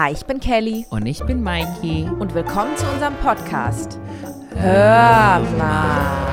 Hi, ich bin Kelly Und ich bin Mikey. und willkommen zu unserem Podcast. Hör mal.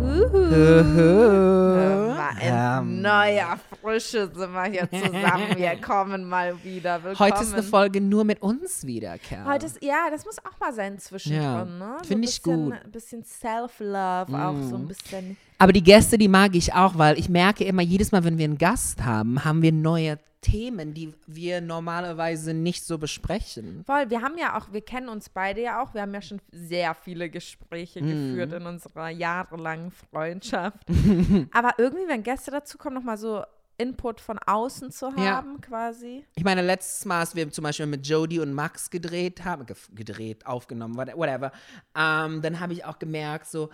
Uhu. Hör mal, in neuer Frische sind wir hier zusammen. Wir kommen mal wieder. Willkommen. Heute ist eine Folge nur mit uns wieder, Kerl. Heute ist, ja, das muss auch mal sein zwischendrin, Ja, ne? find ein ich gut. Ein bisschen Self-Love, auch so ein bisschen. Aber die Gäste, die mag ich auch, weil ich merke immer, jedes Mal, wenn wir einen Gast haben, haben wir neue Themen, die wir normalerweise nicht so besprechen. Voll, wir haben ja auch, wir kennen uns beide ja auch, wir haben ja schon sehr viele Gespräche Mhm. geführt in unserer jahrelangen Freundschaft. Aber irgendwie, wenn Gäste dazu kommen, nochmal so Input von außen zu Ja. haben, quasi. Ich meine, letztes Mal, als wir zum Beispiel mit Jodie und Max gedreht haben, gedreht, aufgenommen, what- whatever, ähm, dann habe ich auch gemerkt, so,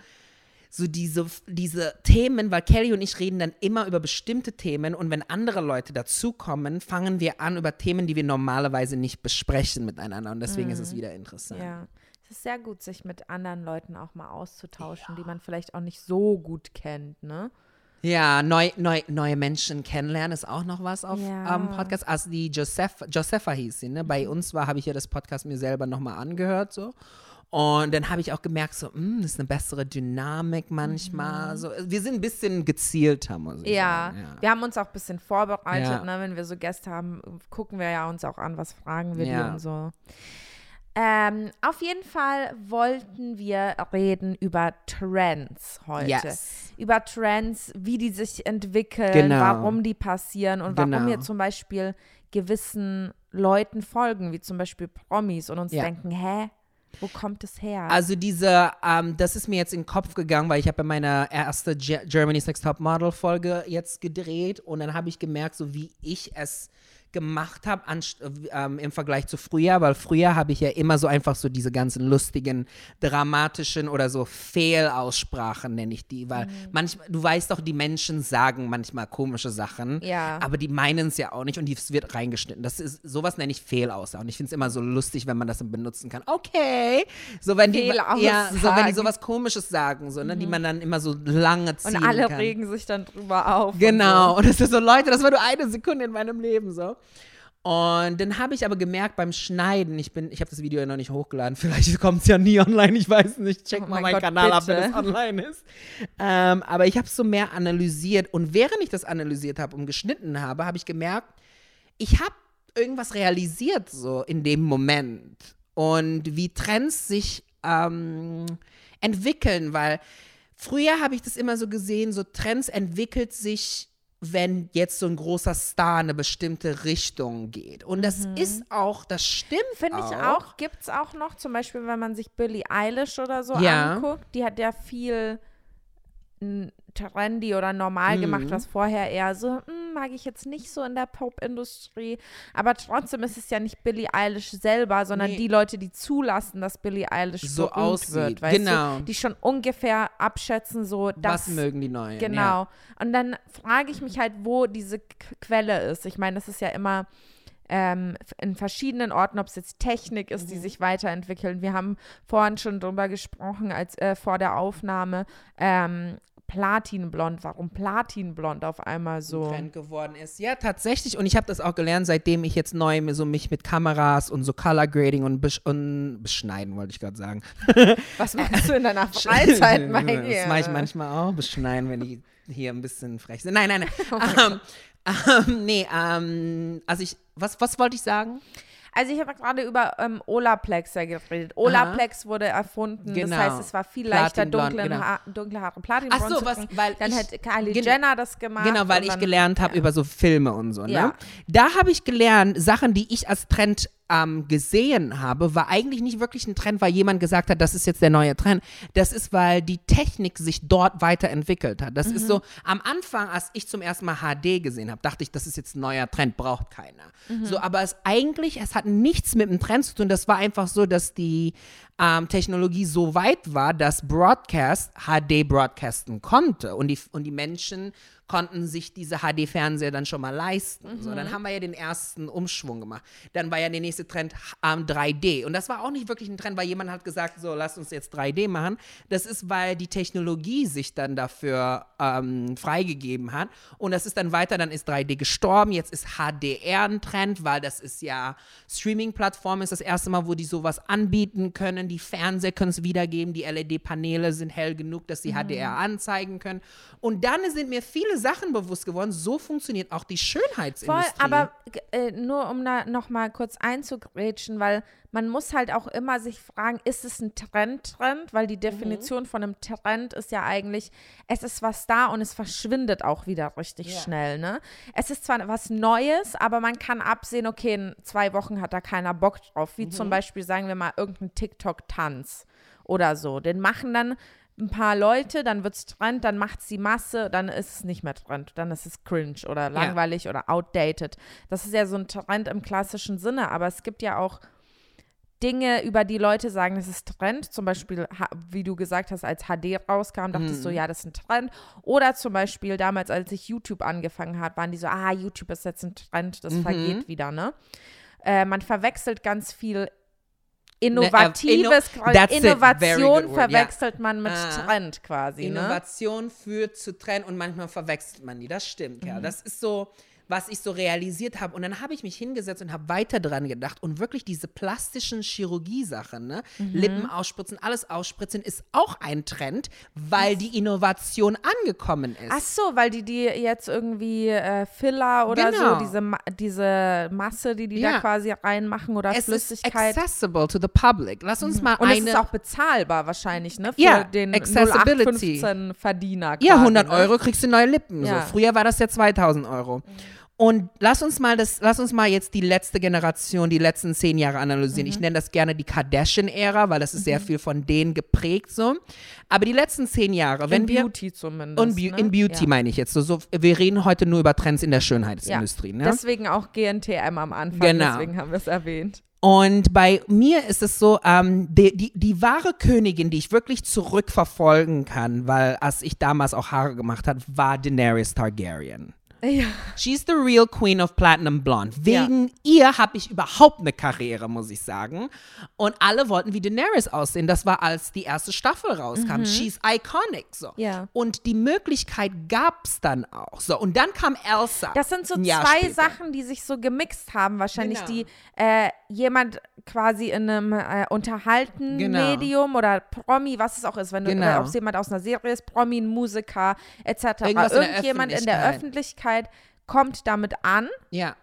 so diese, diese Themen, weil Kelly und ich reden dann immer über bestimmte Themen und wenn andere Leute dazukommen, fangen wir an über Themen, die wir normalerweise nicht besprechen miteinander und deswegen ist es wieder interessant. Ja. Es ist sehr gut, sich mit anderen Leuten auch mal auszutauschen, die man vielleicht auch nicht so gut kennt, ne? Ja, neu, neu, neue Menschen kennenlernen ist auch noch was auf Ja. ähm, Podcast. Also die Joseph, Josepha hieß sie, ne? Bei uns war, habe ich ja das Podcast mir selber nochmal angehört, so. Und dann habe ich auch gemerkt, so, hm, das ist eine bessere Dynamik manchmal. So, wir sind ein bisschen gezielter, muss ich Mhm. Ja, sagen. Ja. wir haben uns auch ein bisschen vorbereitet, Ja. ne? wenn wir so Gäste haben, gucken wir ja uns auch an, was fragen wir die Ja. und so. Ähm, auf jeden Fall wollten wir reden über Trends heute. Yes. Über Trends, wie die sich entwickeln, Genau. warum die passieren und warum Genau. wir zum Beispiel gewissen Leuten folgen, wie zum Beispiel Promis und uns denken, hä, wo kommt es her? Also diese, ähm, das ist mir jetzt in den Kopf gegangen, weil ich habe ja meine erste Ge Germany's Next Top Model Folge jetzt gedreht und dann habe ich gemerkt, so wie ich es gemacht habe ähm, im Vergleich zu früher, weil früher habe ich ja immer so einfach so diese ganzen lustigen, dramatischen oder so Fehlaussprachen nenne ich die, weil manchmal, du weißt doch, die Menschen sagen manchmal komische Sachen, Ja. aber die meinen es ja auch nicht und es wird reingeschnitten. Das ist, sowas nenne ich Fehlaussagen und ich finde es immer so lustig, wenn man das benutzen kann. Okay, so wenn die, ja, so wenn die. Mhm. sowas Komisches sagen, so, ne, die man dann immer so lange ziehen und alle kann. regen sich dann drüber auf. Genau. Und Und es ist so, Leute, das war nur eine Sekunde in meinem Leben so. Und dann habe ich aber gemerkt beim Schneiden, ich bin, ich habe das Video ja noch nicht hochgeladen, vielleicht kommt es ja nie online, ich weiß nicht, check Oh mal mein meinen Kanal ab, wenn es online ist. Ähm, aber ich habe es so mehr analysiert und während ich das analysiert habe und geschnitten habe, habe ich gemerkt, ich habe irgendwas realisiert so in dem Moment und wie Trends sich ähm, entwickeln, weil früher habe ich das immer so gesehen, so Trends entwickelt sich, wenn jetzt so ein großer Star in eine bestimmte Richtung geht. Und das ist auch, das stimmt Finde ich auch, gibt es auch noch, zum Beispiel, wenn man sich Billie Eilish oder so Ja. anguckt, die hat ja viel trendy oder normal Mhm. gemacht, was vorher eher so, hm, mag ich jetzt nicht so in der Pop-Industrie. Aber trotzdem ist es ja nicht Billie Eilish selber, sondern Nee. die Leute, die zulassen, dass Billie Eilish So berühmt aussieht, wird, genau. du? Die schon ungefähr abschätzen, so, das Was mögen die Neuen? Genau. Ja. Und dann frage ich mich halt, wo diese Quelle ist. Ich meine, das ist ja immer ähm, in verschiedenen Orten, ob es jetzt Technik ist, Mhm. die sich weiterentwickeln. Wir haben vorhin schon drüber gesprochen, als äh, vor der Aufnahme. Ähm, Platinblond, warum Platinblond auf einmal so? Trend geworden ist. Ja, tatsächlich. Und ich habe das auch gelernt, seitdem ich jetzt neu so mich mit Kameras und so Color Grading und, besch und beschneiden, wollte ich gerade sagen. Was machst du in deiner Freizeit, Mikey? Das mache ich manchmal auch, beschneiden, wenn die hier ein bisschen frech sind. Nein, nein, nein. Oh ähm, ähm, nee, ähm, also ich, was, was wollte ich sagen? Also ich habe gerade über ähm, Olaplex ja geredet. Olaplex wurde erfunden, Genau. das heißt, es war viel leichter, dunkle, genau. ha dunkle Haare Platinblond Ach so, zu was- kriegen. weil Dann ich- hat Kylie Jenner das gemacht. Genau, weil ich gelernt habe ja. über so Filme und so. Ne? Ja. Da habe ich gelernt, Sachen, die ich als Trend ähm, gesehen habe, war eigentlich nicht wirklich ein Trend, weil jemand gesagt hat, das ist jetzt der neue Trend. Das ist, weil die Technik sich dort weiterentwickelt hat. Das Mhm. ist so, am Anfang, als ich zum ersten Mal HD gesehen habe, dachte ich, das ist jetzt ein neuer Trend, braucht keiner. Mhm. So, aber es eigentlich, es hat nichts mit dem Trend zu tun. Das war einfach so, dass die ähm, Technologie so weit war, dass Broadcast HD broadcasten konnte und die, und die Menschen konnten sich diese HD-Fernseher dann schon mal leisten. So, Mhm. dann haben wir ja den ersten Umschwung gemacht. Dann war ja der nächste Trend ähm, 3D. Und das war auch nicht wirklich ein Trend, weil jemand hat gesagt, so, lass uns jetzt 3D machen. Das ist, weil die Technologie sich dann dafür ähm, freigegeben hat. Und das ist dann weiter, dann ist 3D gestorben. Jetzt ist HDR ein Trend, weil das ist ja Streaming-Plattform, ist das erste Mal, wo die sowas anbieten können. Die Fernseher können es wiedergeben. Die LED-Paneele sind hell genug, dass sie HDR anzeigen können. Und dann sind mir viele Sachen bewusst geworden. So funktioniert auch die Voll, Schönheitsindustrie. aber äh, nur um da nochmal kurz einzugrätschen, weil man muss halt auch immer sich fragen, ist es ein Trend-Trend? Weil die Definition von einem Trend ist ja eigentlich, es ist was da und es verschwindet auch wieder richtig Ja. schnell, ne? Es ist zwar was Neues, aber man kann absehen, okay, in zwei Wochen hat da keiner Bock drauf. Wie zum Beispiel, sagen wir mal, irgendein TikTok-Tanz oder so. Den machen dann ein paar Leute, dann wird es Trend, dann macht es die Masse, dann ist es nicht mehr Trend, dann ist es cringe oder langweilig oder outdated. Das ist ja so ein Trend im klassischen Sinne, aber es gibt ja auch Dinge, über die Leute sagen, das ist Trend. Zum Beispiel, wie du gesagt hast, als HD rauskam, dachtest Mhm. du, ja, das ist ein Trend. Oder zum Beispiel damals, als ich YouTube angefangen hat, waren die so, ah, YouTube ist jetzt ein Trend, das Mhm. vergeht wieder, ne? Äh, man verwechselt ganz viel Innovatives, inno- that's it. Very Innovation good word, ja. verwechselt man mit Ah. Trend quasi, ne? Innovation führt zu Trend und manchmal verwechselt man die. Das stimmt, Mhm. ja. Das ist so, was ich so realisiert habe. Und dann habe ich mich hingesetzt und habe weiter dran gedacht. Und wirklich diese plastischen Chirurgie-Sachen, ne? Mhm. Lippen ausspritzen, alles ausspritzen, ist auch ein Trend, weil die Innovation angekommen ist. Ach so, weil die die jetzt irgendwie äh, Filler oder Genau. so, diese, Ma diese Masse, die die da Ja. quasi reinmachen oder es ist Flüssigkeit. accessible to the public. Lass uns mal Und es eine. ist auch bezahlbar wahrscheinlich, ne? Für Ja, den Accessibility. 0815 Verdiener. Ja, quasi, 100 ne? Euro kriegst du neue Lippen. Ja. So. Früher war das ja 2000 Euro. Und lass uns mal das, lass uns mal jetzt die letzte Generation, die letzten zehn Jahre analysieren. Mhm. Ich nenne das gerne die Kardashian-Ära, weil das ist sehr viel von denen geprägt so. Aber die letzten zehn Jahre, wenn in wir Beauty zumindest. und Beau- ne? in Beauty ja. meine ich jetzt so, so, wir reden heute nur über Trends in der Schönheitsindustrie. Ja. Ne? Deswegen auch GNTM am Anfang, Genau. deswegen haben wir es erwähnt. Und bei mir ist es so, ähm, die, die, die wahre Königin, die ich wirklich zurückverfolgen kann, weil als ich damals auch Haare gemacht habe, war Daenerys Targaryen. Ja. She's the real queen of Platinum Blonde. Wegen ihr habe ich überhaupt eine Karriere, muss ich sagen. Und alle wollten wie Daenerys aussehen. Das war, als die erste Staffel rauskam. She's iconic. So. Mhm. Ja. Und die Möglichkeit gab es dann auch. So. Und dann kam Elsa. Das sind so zwei später. Sachen, die sich so gemixt haben, wahrscheinlich, Genau. die äh, jemand quasi in einem äh, unterhalten Genau. Medium oder Promi, was es auch ist, wenn du Genau. äh, ob es jemand aus einer Serie ist, Promi, ein Musiker etc. Irgendwas Irgendjemand in der Öffentlichkeit kommt damit an Ja.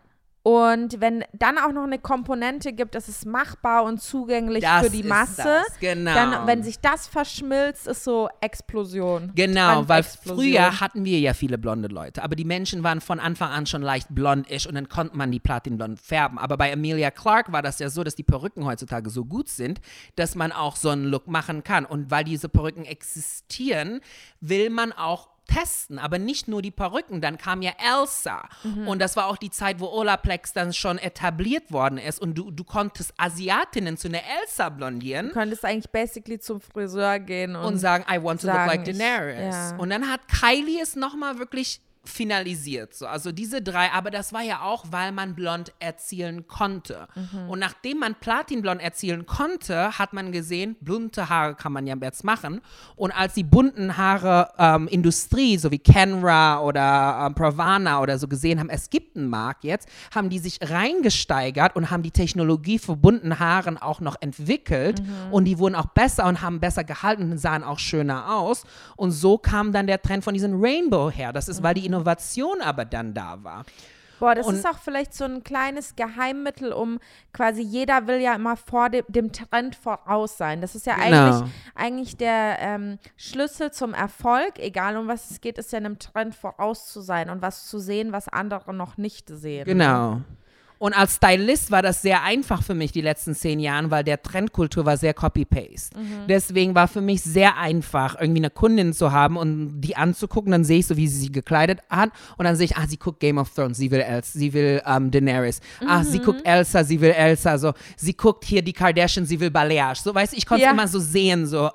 und wenn dann auch noch eine Komponente gibt, es ist machbar und zugänglich Das für die Masse, das, genau. dann, wenn sich das verschmilzt, ist so Explosion. Genau, weil früher hatten wir ja viele blonde Leute, aber die Menschen waren von Anfang an schon leicht blondisch und dann konnte man die platinblond färben. Aber bei Amelia Clark war das ja so, dass die Perücken heutzutage so gut sind, dass man auch so einen Look machen kann. Und weil diese Perücken existieren, will man auch testen, aber nicht nur die Perücken. Dann kam ja Elsa und das war auch die Zeit, wo Olaplex dann schon etabliert worden ist und du, du konntest Asiatinnen zu einer Elsa blondieren Du könntest eigentlich basically zum Friseur gehen und, und sagen, I want to look sagen, like ich- Daenerys. ja. Und dann hat Kylie es nochmal wirklich finalisiert. So. Also diese drei, aber das war ja auch, weil man blond erzielen konnte. Mhm. Und nachdem man Platinblond erzielen konnte, hat man gesehen, bunte Haare kann man ja jetzt machen. Und als die bunten Haare ähm, Industrie, so wie Kenra oder ähm, Pravana oder so gesehen haben, es gibt einen Markt jetzt, haben die sich reingesteigert und haben die Technologie für bunten Haaren auch noch entwickelt. Mhm. Und die wurden auch besser und haben besser gehalten und sahen auch schöner aus. Und so kam dann der Trend von diesem Rainbow her. Das ist, weil die Innovation aber dann da war. Boah, das Und- ist auch vielleicht so ein kleines Geheimmittel, um quasi jeder will ja immer vor dem, dem Trend voraus sein. Das ist ja Genau. eigentlich, eigentlich der ähm, Schlüssel zum Erfolg, egal um was es geht, ist ja einem Trend voraus zu sein und was zu sehen, was andere noch nicht sehen. Genau. Und als Stylist war das sehr einfach für mich die letzten zehn Jahre, weil der Trendkultur war sehr Copy-Paste. Deswegen war für mich sehr einfach, irgendwie eine Kundin zu haben und die anzugucken. Dann sehe ich so, wie sie sich gekleidet hat. Und dann sehe ich, ah, sie guckt Game of Thrones, sie will Elsa, sie will ähm, Daenerys. Ah, sie guckt Elsa, sie will Elsa. So, sie guckt hier die Kardashian, sie will Balayage. So, weißt du, ich konnte es Ja. immer so sehen, so.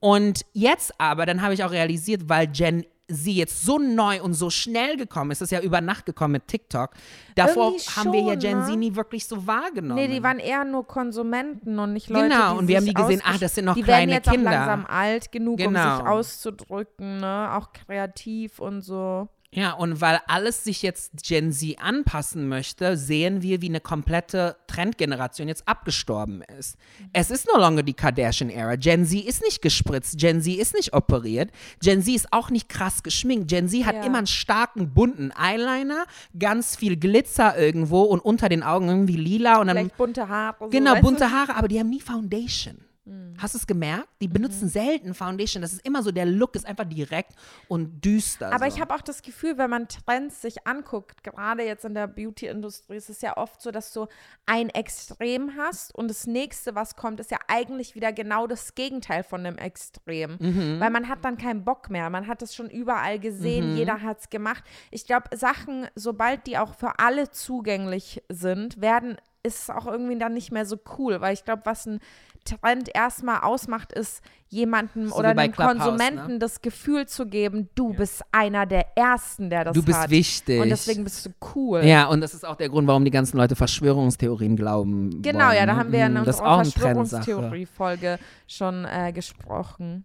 Und jetzt aber, dann habe ich auch realisiert, weil Gen sie jetzt so neu und so schnell gekommen ist, ist ja über Nacht gekommen mit TikTok. Davor Irgendwie haben wir ja schon, Gen ne? Z nie wirklich so wahrgenommen. Nee, die waren eher nur Konsumenten und nicht Leute, Genau, die und wir haben die gesehen, ach, das sind noch die kleine werden jetzt Kinder. auch langsam alt genug, um Genau. sich auszudrücken, ne? Auch kreativ und so. Ja, und weil alles sich jetzt Gen Z anpassen möchte, sehen wir, wie eine komplette Trendgeneration jetzt abgestorben ist. Es ist no longer die Kardashian-Ära. Gen Z ist nicht gespritzt, Gen Z ist nicht operiert, Gen Z ist auch nicht krass geschminkt. Gen Z hat Ja. immer einen starken, bunten Eyeliner, ganz viel Glitzer irgendwo und unter den Augen irgendwie lila und dann Vielleicht bunte Haare. So, Genau, bunte du? Haare, aber die haben nie Foundation. Hast du es gemerkt? Die benutzen selten Foundation. Das ist immer so, der Look ist einfach direkt und düster. Aber so. ich habe auch das Gefühl, wenn man Trends sich anguckt, gerade jetzt in der Beauty-Industrie, ist es ja oft so, dass du ein Extrem hast und das nächste, was kommt, ist ja eigentlich wieder genau das Gegenteil von dem Extrem. Mhm. Weil man hat dann keinen Bock mehr. Man hat es schon überall gesehen, Mhm. jeder hat es gemacht. Ich glaube, Sachen, sobald die auch für alle zugänglich sind, werden ist es auch irgendwie dann nicht mehr so cool, weil ich glaube, was ein Trend erstmal ausmacht, ist jemandem So oder einem Clubhouse, ne? Konsumenten das Gefühl zu geben, du bist einer der Ersten, der das Du bist hat. wichtig. Und deswegen bist du cool. Ja, und das ist auch der Grund, warum die ganzen Leute Verschwörungstheorien glauben. Genau, wollen, ja, da ne? haben wir in Mm, das ist unserer. Verschwörungstheorie-Folge schon äh, gesprochen.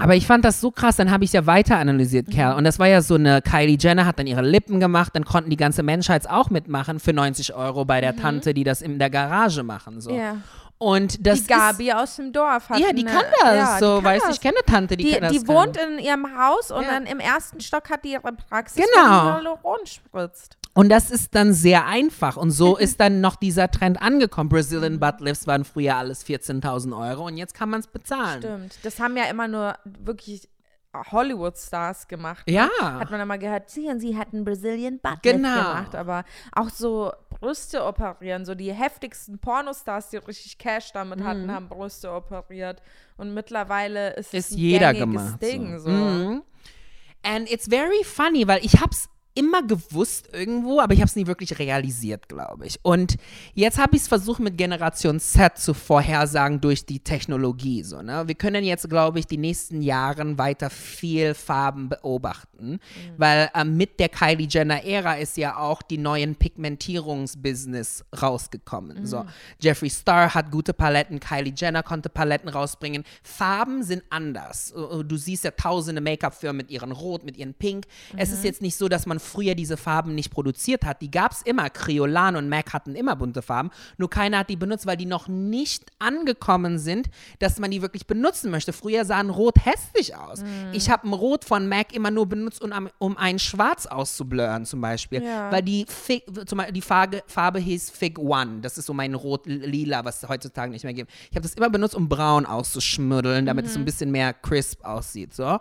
Aber ich fand das so krass, dann habe ich ja weiter analysiert, Mhm. Kerl. Und das war ja so eine, Kylie Jenner hat dann ihre Lippen gemacht, dann konnten die ganze Menschheit auch mitmachen für 90 Euro bei der Tante, die das in der Garage machen. So. Mhm. Ja. Und das die Gabi aus dem Dorf hat ist, ja, die eine- kann das. ja, so, kann weißt du, ich kenne Tante, die, Die, kann das die kann. wohnt in ihrem Haus und Ja. dann im ersten Stock hat die ihre Praxis, Genau. wo die Hyaluron spritzt. Und das ist dann sehr einfach. Und so ist dann noch dieser Trend angekommen. Brazilian Butt Lifts waren früher alles 14.000 Euro und jetzt kann man es bezahlen. Stimmt. Das haben ja immer nur wirklich Hollywood-Stars gemacht. ne? Ja. Hat man immer gehört, sie und sie hatten Brazilian Butt Genau. Gemacht. Aber auch so Brüste operieren, so die heftigsten Pornostars, die richtig Cash damit hatten, haben Brüste operiert. Und mittlerweile ist, es ist ein jeder gemacht. Ding. So. Mhm. And it's very funny, weil ich hab's immer gewusst irgendwo, aber ich habe es nie wirklich realisiert, glaube ich. Und jetzt habe ich es versucht mit Generation Z zu vorhersagen durch die Technologie. So, ne? Wir können jetzt, glaube ich, die nächsten Jahren weiter viel Farben beobachten, weil ähm, mit der Kylie Jenner Ära ist ja auch die neuen Pigmentierungsbusiness rausgekommen. So, Jeffree Star hat gute Paletten, Kylie Jenner konnte Paletten rausbringen. Farben sind anders. Uh, Du siehst ja tausende Make-up-Firmen mit ihren Rot, mit ihren Pink. Es ist jetzt nicht so, dass man früher diese Farben nicht produziert hat. Die gab es immer. Criolan und MAC hatten immer bunte Farben. Nur keiner hat die benutzt, weil die noch nicht angekommen sind, dass man die wirklich benutzen möchte. Früher sahen Rot hässlich aus. Ich habe ein Rot von MAC immer nur benutzt, um, um ein Schwarz auszublurren zum Beispiel. Ja. Weil die, Fig, zum Beispiel die Farbe, Farbe hieß Fig One. Das ist so mein Rot-Lila, was es heutzutage nicht mehr gibt. Ich habe das immer benutzt, um braun auszuschmuddeln, damit es so ein bisschen mehr crisp aussieht. So.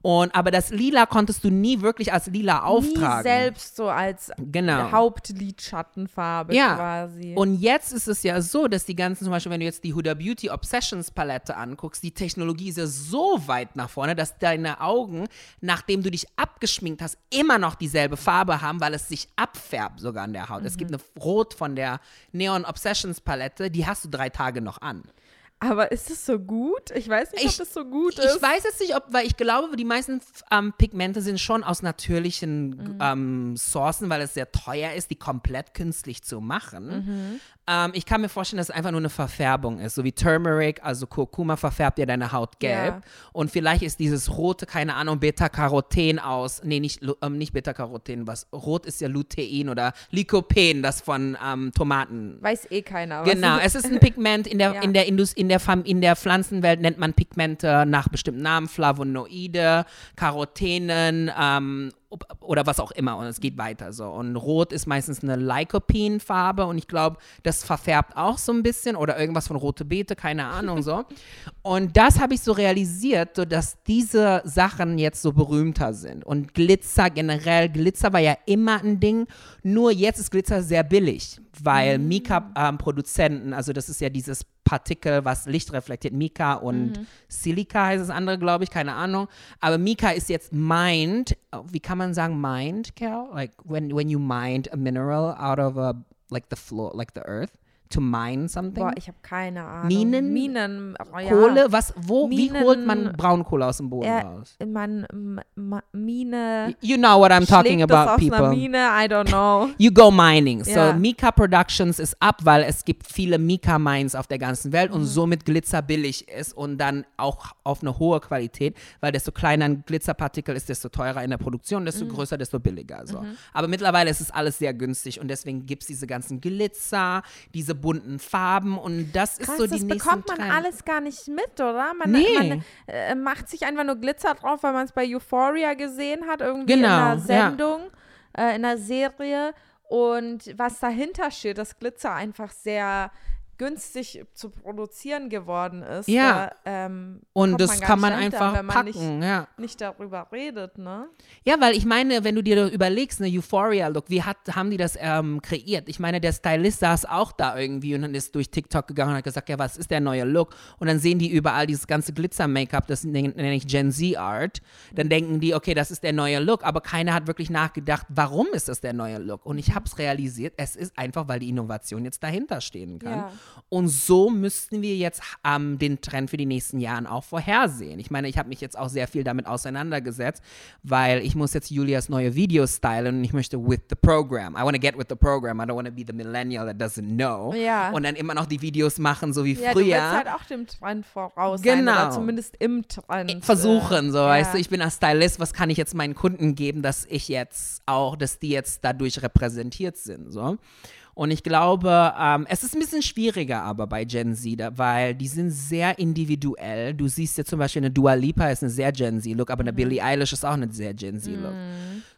Und, aber das Lila konntest du nie wirklich als Lila auftragen. Nie selbst so als Genau. Hauptlidschattenfarbe Ja. quasi. Und jetzt ist es ja so, dass die ganzen, zum Beispiel, wenn du jetzt die Huda Beauty Obsessions Palette anguckst, die Technologie ist ja so weit nach vorne, dass deine Augen, nachdem du dich abgeschminkt hast, immer noch dieselbe Farbe haben, weil es sich abfärbt sogar an der Haut. Es gibt eine Rot von der Neon Obsessions Palette, die hast du drei Tage noch an. Aber ist es so gut? Ich weiß nicht, Ich- ob es so gut Ich ist. weiß jetzt nicht, ob, weil ich glaube, die meisten ähm, Pigmente sind schon aus natürlichen ähm, Sourcen, weil es sehr teuer ist, die komplett künstlich zu machen. Ähm, ich kann mir vorstellen, dass es einfach nur eine Verfärbung ist, so wie Turmeric, also Kurkuma verfärbt ja deine Haut gelb. Ja. Und vielleicht ist dieses rote, keine Ahnung, Beta-Caroten aus, nee, nicht, ähm, nicht Beta-Caroten, was, rot ist ja Lutein oder Lycopene, das von ähm, Tomaten Weiß eh keiner. Genau, es ist ein Pigment in der, Ja. in der, Indus, in, der Fam in der Pflanzenwelt nennt man Pigmente nach bestimmten Namen, Flavonoide, Carotenen ähm, oder was auch immer und es geht weiter so. Und Rot ist meistens eine Lycopene-Farbe und ich glaube, das verfärbt auch so ein bisschen oder irgendwas von Rote Beete, keine Ahnung so. Und das habe ich so realisiert, so dass diese Sachen jetzt so berühmter sind. Und Glitzer generell, Glitzer war ja immer ein Ding, nur jetzt ist Glitzer sehr billig, weil Mika-Produzenten, also das ist ja dieses Partikel, was Licht reflektiert, Mika und Silica heißt das andere, glaube ich, keine Ahnung. Aber Mika ist jetzt mined, wie kann man sagen mined, Cal? Like when, when you mined a mineral out of a, like the floor, like the earth. To mine something? Boah, ich habe keine Ahnung. Minen? Minen. oh ja. Kohle? Was, wo, wie Minen- holt man Braunkohle aus dem Boden Äh, raus? Man, M- M- Mine. You know what I'm talking about, aus einer people. Mine, I don't know. You go mining. So Ja. Mika Productions ist ab, weil es gibt viele Mika Mines auf der ganzen Welt Mhm. und somit Glitzer billig ist und dann auch auf eine hohe Qualität, weil desto kleiner ein Glitzerpartikel ist, desto teurer in der Produktion, desto Mhm. größer, desto billiger. So. Aber mittlerweile ist es alles sehr günstig und deswegen gibt es diese ganzen Glitzer, diese bunten Farben und das ist Krass, so die das nächsten bekommt man Trend. alles gar nicht mit, oder? Man, Nee. man äh, macht sich einfach nur Glitzer drauf, weil man es bei Euphoria gesehen hat, irgendwie Genau, in ja. einer Sendung, äh, in einer Serie. Und was dahinter steht, dass Glitzer einfach sehr günstig zu produzieren geworden ist. Ja. Da, ähm, Und das man kann nicht man dahinter, einfach wenn man packen, ja. Nicht, nicht darüber redet, ne? Ja, weil ich meine, wenn du dir überlegst, eine Euphoria-Look, wie hat, haben die das ähm, kreiert? Ich meine, der Stylist saß auch da irgendwie und dann ist durch TikTok gegangen und hat gesagt, ja, was ist der neue Look? Und dann sehen die überall dieses ganze Glitzer-Make-up, das nenne nenne ich Gen Z-Art. Dann denken die, okay, das ist der neue Look, aber keiner hat wirklich nachgedacht, warum ist das der neue Look? Und ich habe es realisiert, es ist einfach, weil die Innovation jetzt dahinter stehen kann. Ja. Und so müssten wir jetzt ähm, den Trend für die nächsten Jahre auch vorhersehen. Ich meine, ich habe mich jetzt auch sehr viel damit auseinandergesetzt, weil ich muss jetzt Julias neue Videos stylen und ich möchte with the program. I want to get with the program. I don't want to be the millennial that doesn't know. Ja. Und dann immer noch die Videos machen, so wie Ja, früher. halt auch dem Trend voraus sein, Genau. oder zumindest im Trend. versuchen, so, äh, weißt ja. du, ich bin als Stylist, was kann ich jetzt meinen Kunden geben, dass ich jetzt auch, dass die jetzt dadurch repräsentiert sind, so. Und ich glaube, ähm, es ist ein bisschen schwieriger aber bei Gen Z, da, weil die sind sehr individuell. Du siehst ja zum Beispiel eine Dua Lipa ist eine sehr Gen Z-Look, aber eine Billie Eilish ist auch eine sehr Gen Z-Look.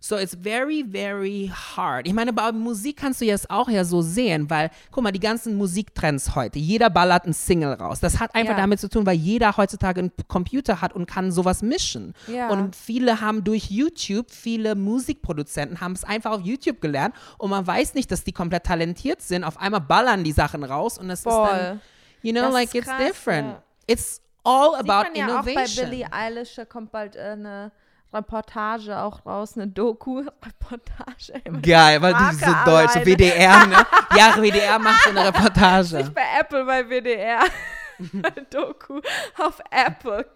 So it's very, very hard. Ich meine, bei Musik kannst du jetzt auch ja so sehen, weil, guck mal, die ganzen Musiktrends heute, jeder ballert ein Single raus. Das hat einfach Ja. damit zu tun, weil jeder heutzutage einen Computer hat und kann sowas mischen. Ja. Und viele haben durch YouTube, viele Musikproduzenten haben es einfach auf YouTube gelernt und man weiß nicht, dass die komplett talentiert sind. Auf einmal ballern die Sachen raus und es ist dann, Voll. you know, Das like it's krass, different. ja. It's all Sieht about man ja auch bei innovation. Billie Eilish, kommt bald äh, eine Reportage auch raus, eine Doku-Reportage. Geil, weil die so deutsch. WDR, ne? Ja, WDR macht so eine Reportage. Nicht bei Apple, bei WDR. Doku auf Apple.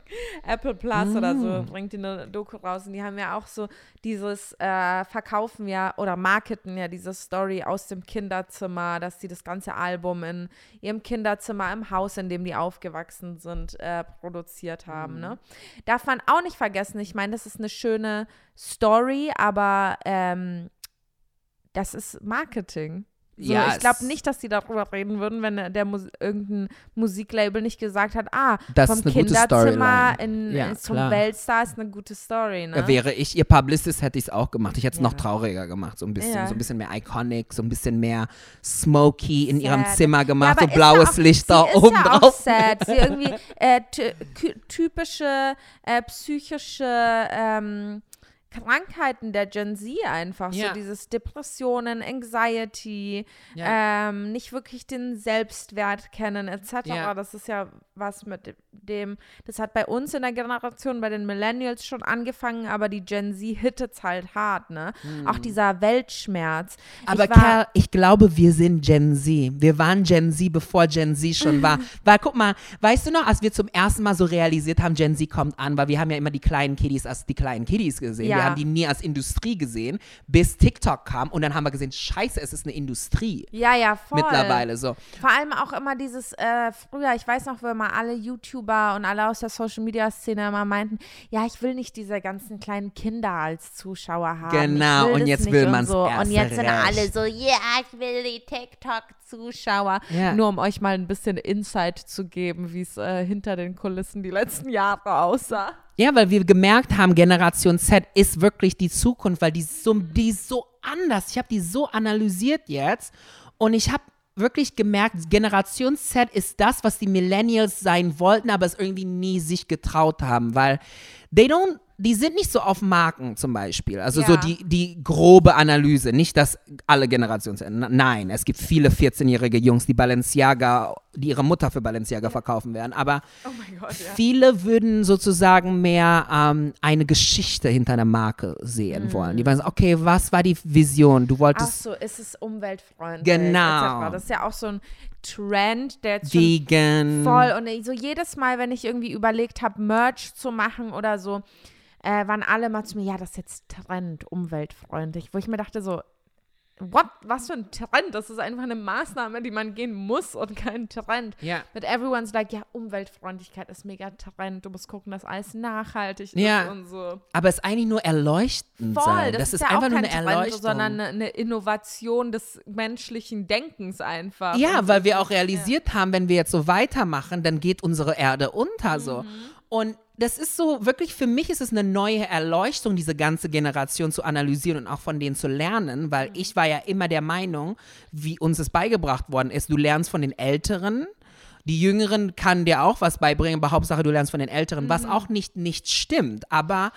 Apple Plus oder so Mm. bringt die eine Doku raus. Und die haben ja auch so dieses äh, Verkaufen ja oder Marketen ja diese Story aus dem Kinderzimmer, dass sie das ganze Album in ihrem Kinderzimmer im Haus, in dem die aufgewachsen sind, äh, produziert haben. Ne? Darf man auch nicht vergessen. Ich meine, das ist eine schöne Story, aber ähm, das ist Marketing. So, Ja, ich glaube nicht, dass die darüber reden würden, wenn der, Mus irgendein Musiklabel nicht gesagt hat, ah, Das vom ist eine gute Kinderzimmer in, Ja, in, zum. Weltstar ist eine gute Story, ne? Ja, wäre ich ihr Publicist, hätte ich es auch gemacht. Ich hätte es noch Ja. trauriger gemacht, so ein bisschen, so ein bisschen mehr iconic, so ein bisschen mehr smoky in ihrem Sad. Zimmer gemacht, so blaues auch, Licht da oben ja auch drauf. sad. Sie irgendwie äh, typische äh, psychische ähm, Krankheiten der Gen Z einfach. Ja. So dieses Depressionen, Anxiety, Ja. ähm, nicht wirklich den Selbstwert kennen, etc. Ja. Das ist ja was mit dem, das hat bei uns in der Generation, bei den Millennials schon angefangen, aber die Gen Z hittet halt hart, ne? Auch dieser Weltschmerz. Hm. Aber ich war, Kerl, ich glaube, wir sind Gen Z. Wir waren Gen Z, bevor Gen Z schon war. Weil, guck mal, weißt du noch, als wir zum ersten Mal so realisiert haben, Gen Z kommt an, weil wir haben ja immer die kleinen Kiddies als die kleinen Kiddies gesehen. Ja. Wir haben die nie als Industrie gesehen, bis TikTok kam und dann haben wir gesehen, scheiße, es ist eine Industrie. ja, ja, voll. Mittlerweile so. Vor allem auch immer dieses, äh, früher, ich weiß noch, wo immer alle YouTuber und alle aus der Social-Media-Szene immer meinten, ja, ich will nicht diese ganzen kleinen Kinder als Zuschauer haben. Genau, und jetzt will und man's so. Und jetzt sind recht. alle so, ja, ich will die TikTok-Zuschauer. Ja. Nur um euch mal ein bisschen Insight zu geben, wie es äh, hinter den Kulissen die letzten Jahre aussah. Ja, weil wir gemerkt haben, Generation Z ist wirklich die Zukunft, weil die so, die ist so anders. Ich habe die so analysiert jetzt und ich habe wirklich gemerkt, Generation Z ist das, was die Millennials sein wollten, aber es irgendwie nie sich getraut haben, weil they don't die sind nicht so auf Marken zum Beispiel. Also so Ja. die, die grobe Analyse. Nicht, dass alle Generationen. Nein, es gibt viele 14-jährige Jungs, die Balenciaga die ihre Mutter für Balenciaga verkaufen werden. Aber Oh Gott, ja. viele würden sozusagen mehr ähm, eine Geschichte hinter einer Marke sehen wollen. Die wollen sagen, okay, was war die Vision? Du Ach wolltest so, ist es umweltfreundlich? Genau. Das ist ja auch so ein Trend, der jetzt vegan. voll und so jedes Mal, wenn ich irgendwie überlegt habe, Merch zu machen oder so, äh, waren alle mal zu mir, ja, das ist jetzt Trend, umweltfreundlich. Wo ich mir dachte so, what? Was für ein Trend? Das ist einfach eine Maßnahme, die man gehen muss und kein Trend. Ja. But everyone's like, ja, Umweltfreundlichkeit ist mega Trend. Du musst gucken, dass alles nachhaltig Ja. ist und so. Aber es ist eigentlich nur erleuchtend Voll, sein. das, Das, ist, ja einfach nur eine Trend, Erleuchtung. sondern eine, eine Innovation des menschlichen Denkens einfach. Ja, weil wir auch realisiert haben, wenn wir jetzt so weitermachen, dann geht unsere Erde unter so. Und das ist so, wirklich für mich ist es eine neue Erleuchtung, diese ganze Generation zu analysieren und auch von denen zu lernen, weil Mhm. ich war ja immer der Meinung, wie uns es beigebracht worden ist, du lernst von den Älteren, die Jüngeren kann dir auch was beibringen, aber Hauptsache du lernst von den Älteren, Mhm. was auch nicht, nicht stimmt. Aber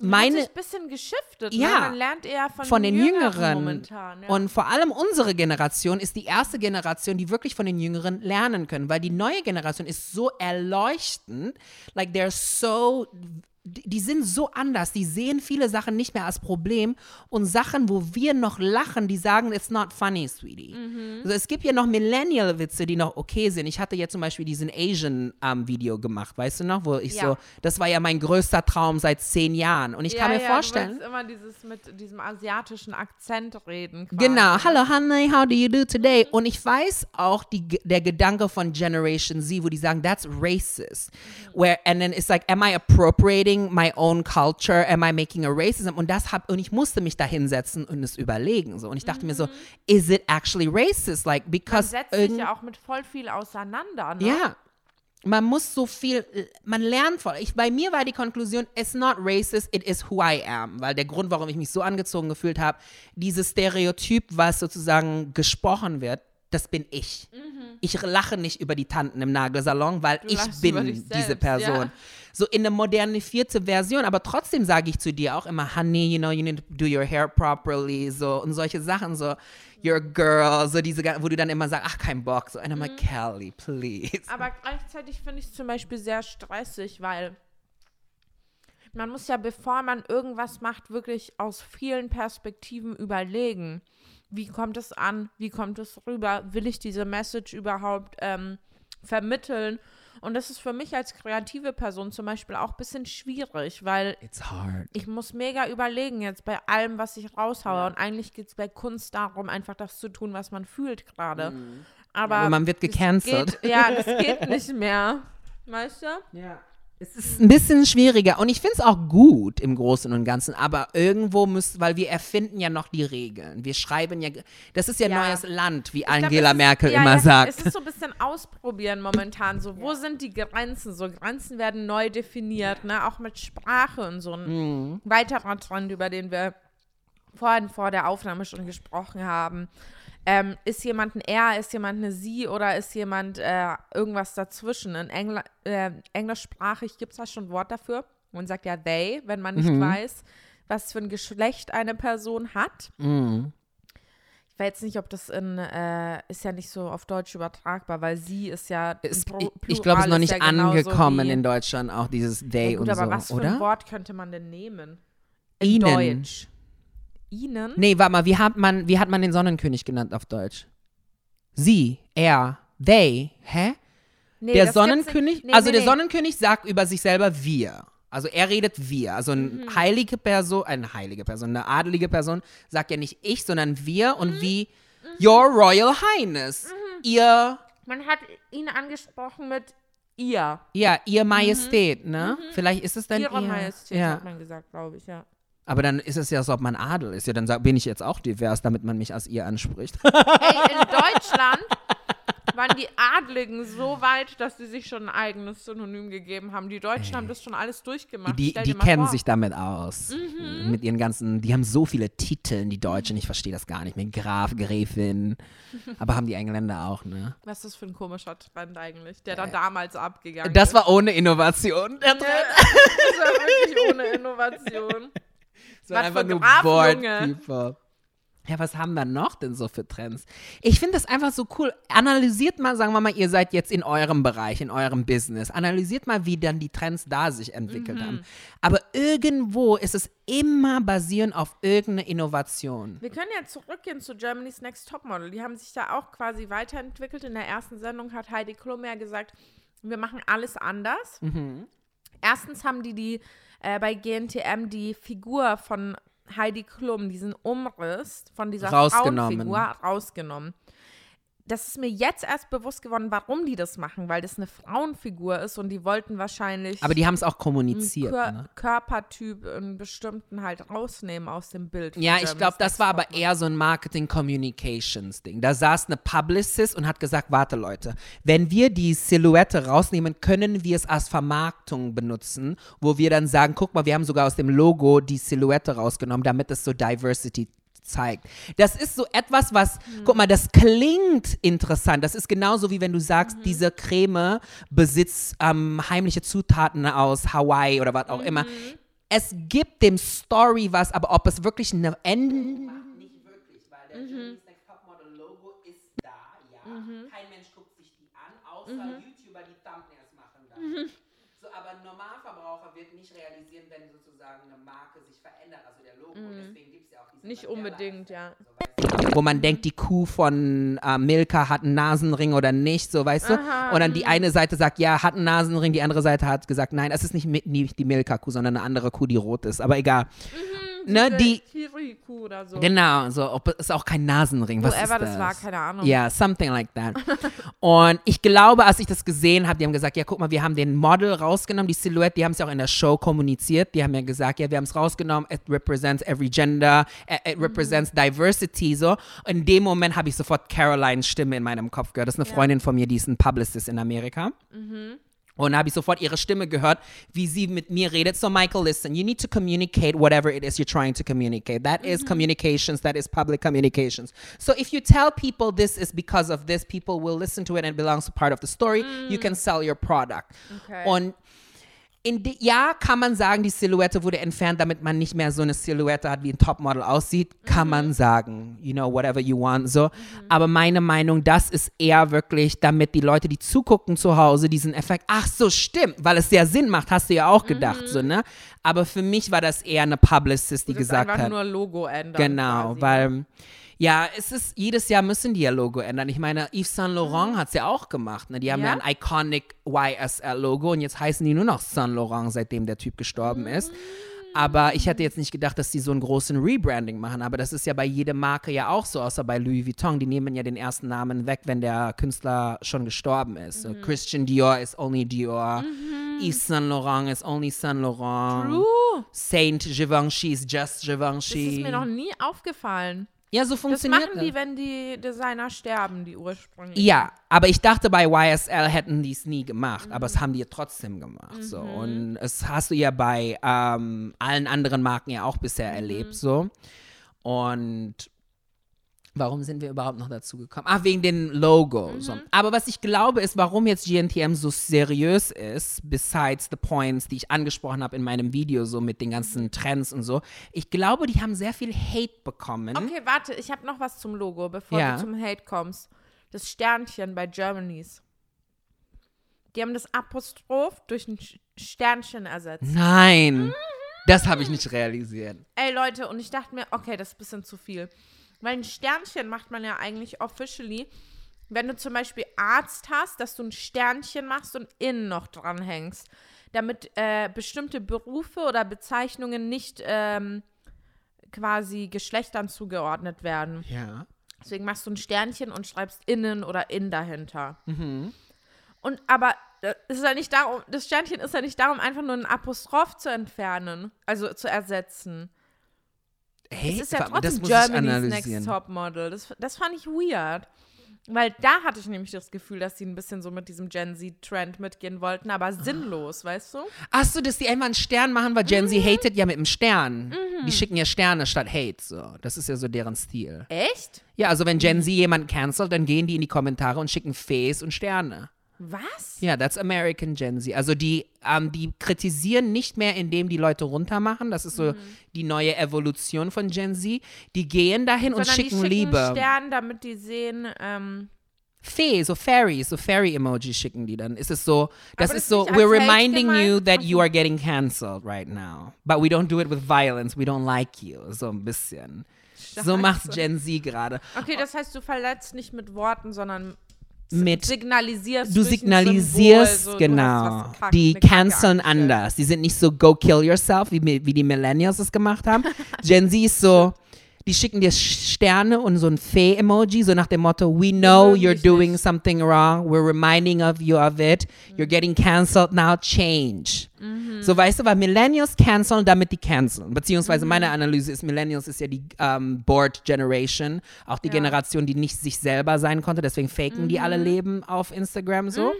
Hat meine, sich ein bisschen geschiftet. Ja, ne? Man lernt eher von, von den Jüngeren. momentan. Ja. Und vor allem unsere Generation ist die erste Generation, die wirklich von den Jüngeren lernen können, weil die neue Generation ist so erleuchtend, like they're so die sind so anders, die sehen viele Sachen nicht mehr als Problem und Sachen, wo wir noch lachen, die sagen, it's not funny, sweetie. Also es gibt ja noch Millennial-Witze, die noch okay sind. Ich hatte ja zum Beispiel diesen Asian-Video gemacht, weißt du noch, wo ich Ja. so, das war ja mein größter Traum seit zehn Jahren und ich ja, kann mir ja, vorstellen, Du immer dieses mit diesem asiatischen Akzent reden. Quasi. Genau, hello honey, how do you do today? Und ich weiß auch die, der Gedanke von Generation Z, wo die sagen, that's racist. Where, and then it's like, am I appropriating my own culture? Am I making a racism? Und das hab, und ich musste mich da hinsetzen und es überlegen, so. Und ich dachte mir so, is it actually racist? Like, Man because setzt sich ja auch mit voll viel auseinander. Ne? ja. Man muss so viel, man lernt voll. Ich, bei mir war die Konklusion, it's not racist, it is who I am. Weil der Grund, warum ich mich so angezogen gefühlt habe, dieses Stereotyp, was sozusagen gesprochen wird, das bin ich. Ich lache nicht über die Tanten im Nagelsalon, weil ich lachst bin diese Person. ja. So in eine modernifizierte Version, aber trotzdem sage ich zu dir auch immer, honey, you know, you need to do your hair properly, so und solche Sachen, so, you're a girl, so diese, wo du dann immer sagst, ach, kein Bock, so, I'm Mhm. Kelly, please. Aber gleichzeitig finde ich es zum Beispiel sehr stressig, weil man muss ja, bevor man irgendwas macht, wirklich aus vielen Perspektiven überlegen. Wie kommt es an? Wie kommt es rüber? Will ich diese Message überhaupt ähm, vermitteln? Und das ist für mich als kreative Person zum Beispiel auch ein bisschen schwierig, weil ich muss mega überlegen jetzt bei allem, was ich raushaue. Und eigentlich geht es bei Kunst darum, einfach das zu tun, was man fühlt gerade. Aber, Aber man wird gecancelt. Geht, ja, das geht nicht mehr. Weißt du? Ja. Es ist ein bisschen schwieriger und ich finde es auch gut im Großen und Ganzen, aber irgendwo müssen, weil wir erfinden ja noch die Regeln. Wir schreiben ja, das ist ja, Ja. neues Land, wie Ich glaub, Angela ist- Merkel ja, immer ja, sagt. Es ist so ein bisschen ausprobieren momentan. So, wo sind die Grenzen? So, Grenzen werden neu definiert, ne? Auch mit Sprache und so. Ein Mhm. weiterer Trend, über den wir vorhin vor der Aufnahme schon gesprochen haben. Ähm, ist jemand ein er, ist jemand eine sie oder ist jemand äh, irgendwas dazwischen? In Engl äh, englischsprachig gibt es da schon ein Wort dafür. Man sagt ja they, wenn man nicht Mhm. weiß, was für ein Geschlecht eine Person hat. Mhm. Ich weiß jetzt nicht, ob das in, äh, ist ja nicht so auf Deutsch übertragbar, weil sie ist ja. Es, Pro- ich glaube, es ist noch Plural nicht ja angekommen in Deutschland, auch dieses They ja, gut, und aber so, was für oder? ein Wort könnte man denn nehmen? In Ihnen. Deutsch. Ihnen? Nee, warte mal, wie hat, man, wie hat man den Sonnenkönig genannt auf Deutsch? Sie, er, they, hä? Nee, der Sonnenkönig. Nee, also nee, der. Sonnenkönig sagt über sich selber wir. Also er redet wir. Also eine Mhm. heilige Person, eine heilige Person, eine adelige Person sagt ja nicht ich, sondern wir Mhm. und wie Your Royal Highness. Ihr, Man hat ihn angesprochen mit ihr. ja, ihr Majestät, ne? Vielleicht ist es dann Mhm. Ihre ihr. Majestät, ja. hat man gesagt, glaube ich, ja. Aber dann ist es ja so, ob man Adel ist. Ja, dann bin ich jetzt auch divers, damit man mich als ihr anspricht. Ey, in Deutschland waren die Adligen so weit, dass sie sich schon ein eigenes Synonym gegeben haben. Die Deutschen haben das schon alles durchgemacht. Die, die kennen vor. Mhm. sich damit aus. Mit ihren ganzen, die haben so viele Titel, die Deutschen, ich verstehe das gar nicht mehr. Graf, Gräfin. Aber haben die Engländer auch, ne? Was ist das für ein komischer Trend eigentlich, der dann damals abgegangen Das ist? war ohne Innovation. Der Trend. das war wirklich ohne Innovation. Was einfach nur. People. Ja, was haben wir noch denn so für Trends? Ich finde das einfach so cool. Analysiert mal, sagen wir mal, ihr seid jetzt in eurem Bereich, in eurem Business. Analysiert mal, wie dann die Trends da sich entwickelt haben. Aber irgendwo ist es immer basierend auf irgendeine Innovation. Wir können ja zurückgehen zu Germany's Next Topmodel. Die haben sich da auch quasi weiterentwickelt. In der ersten Sendung hat Heidi Klum ja gesagt, wir machen alles anders. Erstens haben die, die äh, bei GNTM die Figur von Heidi Klum, diesen Umriss von dieser Rausgenommen. Frauenfigur rausgenommen. Das ist mir jetzt erst bewusst geworden, warum die das machen, weil das eine Frauenfigur ist und die wollten wahrscheinlich Aber die haben es auch kommuniziert. Kör Ne? Körpertyp einen bestimmten halt rausnehmen aus dem Bild. Ja, ich glaube, das war aber eher so ein Marketing-Communications-Ding. Da saß eine Publicist und hat gesagt, warte Leute, wenn wir die Silhouette rausnehmen, können wir es als Vermarktung benutzen, wo wir dann sagen, guck mal, wir haben sogar aus dem Logo die Silhouette rausgenommen, damit es so Diversity zeigt. Das ist so etwas, was, guck mal, das klingt interessant. Das ist genauso wie wenn du sagst, diese Creme besitzt ähm, heimliche Zutaten aus Hawaii oder was auch immer. Es gibt dem Story was, aber ob es wirklich eine Ende macht, nicht wirklich, weil der Germany's Next Topmodel Logo ist da, ja. Kein Mensch guckt sich die an, außer YouTuber, die Thumbnails machen da. So, aber ein Normalverbraucher wird nicht realisieren, wenn sozusagen eine Marke sich verändert, also der Logo. Deswegen Nicht unbedingt, ja. wo man denkt, die Kuh von äh, Milka hat einen Nasenring oder nicht, so weißt du. Und dann die eine Seite sagt, ja, hat einen Nasenring, die andere Seite hat gesagt, nein, es ist nicht, nicht die Milka-Kuh, sondern eine andere Kuh, die rot ist. Aber egal. Ne, die, Kiriku oder so. genau, so, ob, ist auch kein Nasenring. Was Whoever ist das? das war, keine Ahnung. Ja, something like that. und ich glaube, als ich das gesehen habe, die haben gesagt, ja, guck mal, wir haben den Model rausgenommen, die Silhouette, die haben es ja auch in der Show kommuniziert. Die haben ja gesagt, ja, wir haben es rausgenommen, it represents every gender, it, it represents diversity, so. In dem Moment habe ich sofort Carolines Stimme in meinem Kopf gehört. Das ist eine Freundin von mir, die ist ein Publicist in Amerika. Und habe ich sofort ihre Stimme gehört, wie sie mit mir redet. So, Michael, listen, you need to communicate whatever it is you're trying to communicate. That is mm-hmm. communications, that is public communications. So, if you tell people this is because of this, people will listen to it and it belongs to part of the story. You mm. can sell your product. Okay. Und die, ja, kann man sagen, die Silhouette wurde entfernt, damit man nicht mehr so eine Silhouette hat, wie ein Topmodel aussieht. Kann man sagen, you know, whatever you want, so. Aber meine Meinung, das ist eher wirklich, damit die Leute, die zugucken zu Hause, diesen Effekt, ach so, stimmt, weil es sehr Sinn macht, hast du ja auch gedacht, so, ne? Aber für mich war das eher eine Publicist, die gesagt einfach hat. nur Logo ändern. Genau, quasi. weil ja, es ist, jedes Jahr müssen die ja Logo ändern. Ich meine, Yves Saint Laurent hat es ja auch gemacht. Ne? Die haben ja, Ja? ein iconic YSL-Logo und jetzt heißen die nur noch Saint Laurent, seitdem der Typ gestorben ist. Aber ich hätte jetzt nicht gedacht, dass die so einen großen Rebranding machen. Aber das ist ja bei jeder Marke ja auch so, außer bei Louis Vuitton. Die nehmen ja den ersten Namen weg, wenn der Künstler schon gestorben ist. So, Christian Dior is only Dior. Yves Saint Laurent is only Saint Laurent. True. Saint Givenchy is just Das Givenchy. ist mir noch nie aufgefallen. Ja, so Das funktioniert machen die, wenn die Designer sterben, die ursprünglich. Ja, aber ich dachte, bei YSL hätten die es nie gemacht, aber es haben die trotzdem gemacht. So. Und es hast du ja bei ähm, allen anderen Marken ja auch bisher erlebt. So. Und warum sind wir überhaupt noch dazu gekommen? Ach, wegen den Logos. So. Aber was ich glaube, ist, warum jetzt GNTM so seriös ist, besides the points, die ich angesprochen habe in meinem Video, so mit den ganzen Trends und so. Ich glaube, die haben sehr viel Hate bekommen. Okay, warte, ich habe noch was zum Logo, bevor Ja. du zum Hate kommst. Das Sternchen bei Germany's. Die haben das Apostroph durch ein Sternchen ersetzt. Nein, das habe ich nicht realisiert. Ey Leute, und ich dachte mir, okay, das ist ein bisschen zu viel. Weil ein Sternchen macht man ja eigentlich officially, wenn du zum Beispiel Arzt hast, dass du ein Sternchen machst und innen noch dranhängst, damit äh, bestimmte Berufe oder Bezeichnungen nicht ähm, quasi Geschlechtern zugeordnet werden. Ja. Deswegen machst du ein Sternchen und schreibst innen oder in dahinter. Und aber äh, es ist ja nicht darum, das Sternchen ist ja nicht darum, einfach nur ein Apostroph zu entfernen, also zu ersetzen. Hey, Es ist ja trotzdem Germany's Next. Top Model. Das, das fand ich weird. Weil da hatte ich nämlich das Gefühl, dass sie ein bisschen so mit diesem Gen Z-Trend mitgehen wollten, aber sinnlos, weißt du? Ach so, dass die einfach einen Stern machen, weil Gen Z hatet ja mit dem Stern. Die schicken ja Sterne statt Hate, so. Das ist ja so deren Stil. Echt? Ja, also wenn Gen Z jemanden cancelt, dann gehen die in die Kommentare und schicken Face und Sterne. Was? Ja, that's American Gen Z. Also die, ähm, die kritisieren nicht mehr, indem die Leute runtermachen. Das ist so Mhm. die neue Evolution von Gen Z. Die gehen dahin und Sondern schicken die schicken Liebe. Sterne, damit die sehen, ähm, Fee, so Fairy, so Fairy-Emoji schicken die dann. Ist es so, das Aber ist so, we're reminding you that you are getting cancelled right now. But we don't do it with violence, we don't like you. So ein bisschen. So macht Scheiße. Gen Z gerade. Okay, das heißt, du verletzt nicht mit Worten, sondern Mit signalisierst Du signalisierst, Symbol, so, genau. Du die canceln anders. Die sind nicht so go kill yourself, wie, wie die Millennials es gemacht haben. Gen Z ist so, die schicken dir Sterne und so ein Fee-Emoji, so nach dem Motto, we know mögen you're doing something wrong, we're reminding of you of it, you're getting cancelled now, change. Mhm. So weißt du, weil Millennials canceln, damit die canceln. Mhm. Beziehungsweise meine Analyse ist, Millennials ist ja die ähm, Bored Generation, auch die Ja. Generation, die nicht sich selber sein konnte, deswegen faken die Mhm. alle Leben auf Instagram so.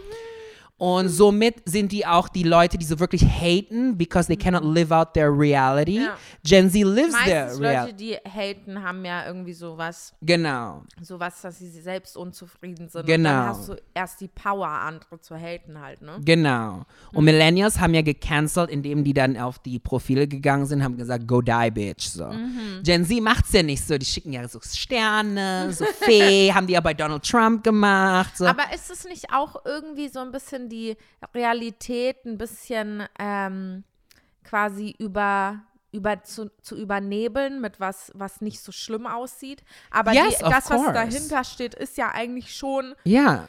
Und somit sind die auch die Leute, die so wirklich haten, because they cannot live out their reality. Ja. Gen Z lives their Meistens reality. Leute, die haten, haben ja irgendwie sowas, Genau. sowas, dass sie selbst unzufrieden sind. Und Genau. dann hast du erst die Power, andere zu haten halt, ne? Genau. Und Millennials haben ja gecancelt, indem die dann auf die Profile gegangen sind, haben gesagt, go die, bitch. So. Gen Z macht's ja nicht so. Die schicken ja so Sterne, so Fee, haben die ja bei Donald Trump gemacht. So. Aber ist es nicht auch irgendwie so ein bisschen die Realität, ein bisschen ähm, quasi über über zu, zu übernebeln mit was, was nicht so schlimm aussieht. Aber Yes, die, das, was course. dahinter steht, ist ja eigentlich schon ja.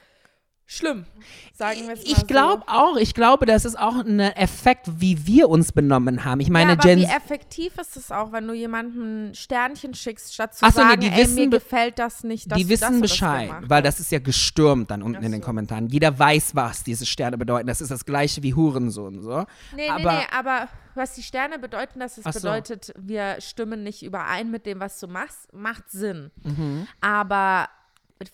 Schlimm. Sagen wir es mal Ich glaube so. auch, ich glaube, das ist auch ein Effekt, wie wir uns benommen haben. Ich meine, ja, aber Gen wie effektiv ist es auch, wenn du jemandem ein Sternchen schickst, statt zu Ach so, nee, sagen, die ey, wissen mir gefällt das nicht, dass Die du das wissen das Bescheid, gemacht weil das ist ja gestürmt dann unten Ach in den so. Kommentaren. Jeder weiß, was diese Sterne bedeuten. Das ist das gleiche wie Hurensohn. So. Nee, aber, nee, nee, aber was die Sterne bedeuten, dass es so. bedeutet, wir stimmen nicht überein mit dem, was du machst, macht Sinn. Mhm. Aber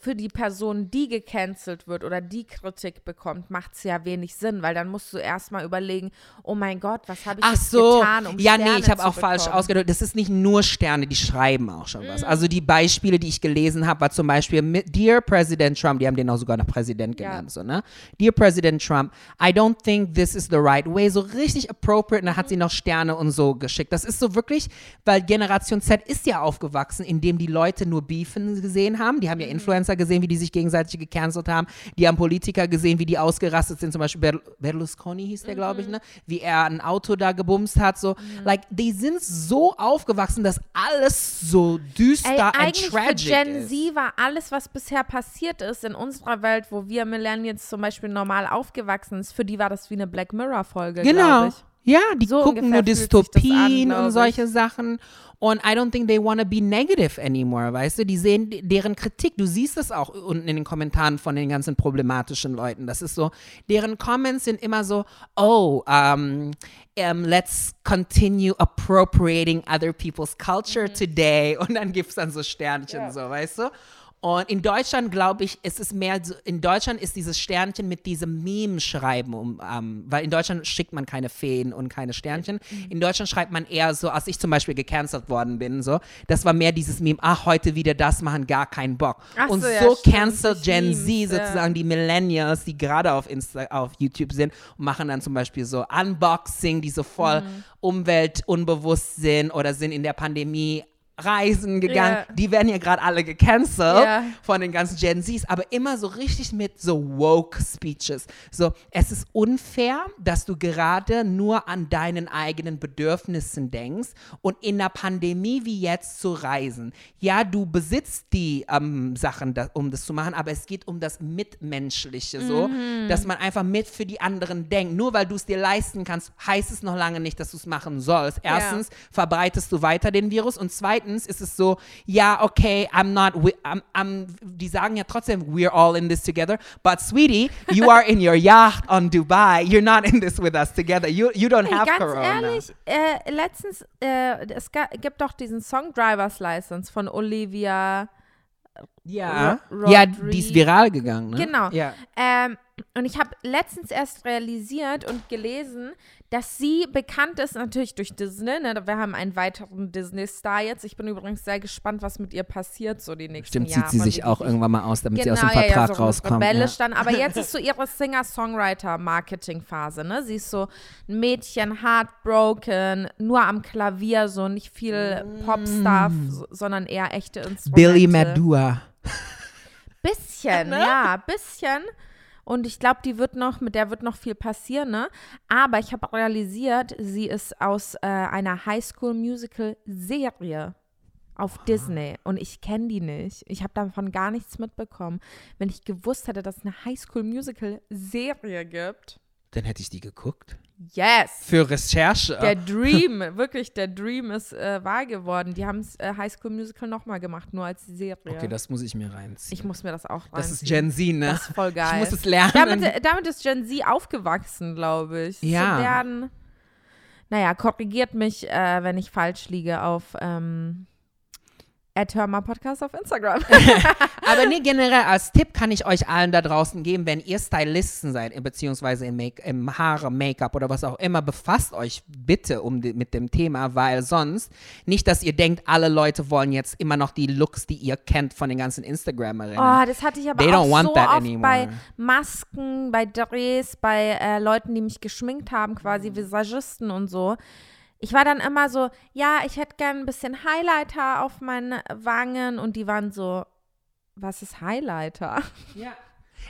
für die Person, die gecancelt wird oder die Kritik bekommt, macht es ja wenig Sinn, weil dann musst du erstmal überlegen, oh mein Gott, was habe ich Ach so, getan, um ja, Sterne nee, ich habe auch falsch bekommen? ausgedrückt. Das ist nicht nur Sterne, die schreiben auch schon Mhm. was. Also die Beispiele, die ich gelesen habe, war zum Beispiel Dear President Trump, die haben den auch sogar noch Präsident Ja. genannt, so, ne? Dear President Trump, I don't think this is the right way. So richtig appropriate. Und dann hat Mhm. sie noch Sterne und so geschickt. Das ist so wirklich, weil Generation Z ist ja aufgewachsen, indem die Leute nur Beefen gesehen haben. Die haben Mhm. ja Influencer gesehen, wie die sich gegenseitig gecancelt haben. Die haben Politiker gesehen, wie die ausgerastet sind. Zum Beispiel Ber Berlusconi hieß der, glaube ich, Mhm. ne? Wie er ein Auto da gebumst hat. So, like, die sind so aufgewachsen, dass alles so düster Ey, and eigentlich für tragic Gen ist. Z war alles, was bisher passiert ist in unserer Welt, wo wir Millennials zum Beispiel normal aufgewachsen sind, für die war das wie eine Black Mirror-Folge, Genau. glaube ich. Ja, die So gucken nur das an, Dystopien glaub und ich. solche Sachen. Und I don't think they want to be negative anymore, weißt du? Die sehen deren Kritik. Du siehst es auch unten in den Kommentaren von den ganzen problematischen Leuten. Das ist so, deren Comments sind immer so, oh, um, um, let's continue appropriating other people's culture Mhm. today. Und dann gibt es dann so Sternchen, so, weißt du? Und in Deutschland, glaube ich, ist es mehr, so, in Deutschland ist dieses Sternchen mit diesem Meme-Schreiben, um, ähm, weil in Deutschland schickt man keine Feen und keine Sternchen. Mhm. In Deutschland schreibt man eher so, als ich zum Beispiel gecancelt worden bin, so, das war mehr dieses Meme, ach, heute wieder das machen, gar keinen Bock. Ach und so, so, ja, stimmt, cancelt Gen Memes, Z ja. sozusagen die Millennials, die gerade auf Insta, auf YouTube sind und machen dann zum Beispiel so Unboxing, die so voll Mhm. umweltunbewusst sind oder sind in der Pandemie reisen gegangen. Ja. Die werden ja gerade alle gecancelt Ja. von den ganzen Gen Zs, aber immer so richtig mit so woke Speeches. So, es ist unfair, dass du gerade nur an deinen eigenen Bedürfnissen denkst und in einer Pandemie wie jetzt zu reisen. Ja, du besitzt die ähm, Sachen, da, um das zu machen, aber es geht um das Mitmenschliche, so, Mhm. dass man einfach mit für die anderen denkt. Nur weil du es dir leisten kannst, heißt es noch lange nicht, dass du es machen sollst. Erstens verbreitest du weiter den Virus und zweitens ist es so, ja, okay, I'm not, I'm, I'm, die sagen ja trotzdem, we're all in this together, but sweetie, you are in your yacht on Dubai, you're not in this with us together, you, you don't Ey, have ganz Corona. ehrlich, äh, letztens, äh, es gibt doch diesen Song Driver's License von Olivia. ja, ja, die ist viral gegangen, ne? Genau. Ja. Ähm, und ich habe letztens erst realisiert und gelesen, dass sie bekannt ist, natürlich durch Disney. Ne? Wir haben einen weiteren Disney-Star jetzt. Ich bin übrigens sehr gespannt, was mit ihr passiert, so die nächsten Stimmt, Jahre. zieht sie sich auch irgendwann mal aus, damit genau, sie aus dem ja, Vertrag ja, so rauskommt. Ja. rebellisch dann. Aber jetzt ist so ihre Singer-Songwriter-Marketing-Phase. Ne? Sie ist so ein Mädchen, heartbroken, nur am Klavier, so nicht viel Pop-Stuff, so, sondern eher echte Instrumente. Mm. Billy Madua. Bisschen, Ne? ja, bisschen. Und ich glaube, die wird noch, mit der wird noch viel passieren, ne? Aber ich habe realisiert, sie ist aus äh, einer Highschool-Musical-Serie auf Disney. Und ich kenne die nicht. Ich habe davon gar nichts mitbekommen. Wenn ich gewusst hätte, dass es eine Highschool-Musical-Serie gibt. Dann hätte ich die geguckt. Yes! Für Recherche. Der Dream, wirklich, der Dream ist äh, wahr geworden. Die haben äh, High School Musical nochmal gemacht, nur als Serie. okay, das muss ich mir reinziehen. ich muss mir das auch reinziehen. das ist Gen Z, ne? Das ist voll geil. Ich muss es lernen. Damit, damit ist Gen Z aufgewachsen, glaube ich. Ja. Zu werden, naja, korrigiert mich, äh, wenn ich falsch liege auf ähm, Podcast auf Instagram. Aber nee, generell als Tipp kann ich euch allen da draußen geben, wenn ihr Stylisten seid, beziehungsweise im, Make im Haare, Make-up oder was auch immer, befasst euch bitte um die, mit dem Thema, weil sonst nicht, dass ihr denkt, alle Leute wollen jetzt immer noch die Looks, die ihr kennt von den ganzen Instagramerinnen. Oh, das hatte ich aber They auch don't want so that oft anymore. bei Masken, bei Drehs, bei äh, Leuten, die mich geschminkt haben, quasi. Visagisten und so. Ich war dann immer so, ja, ich hätte gern ein bisschen Highlighter auf meinen Wangen und die waren so, was ist Highlighter? ja.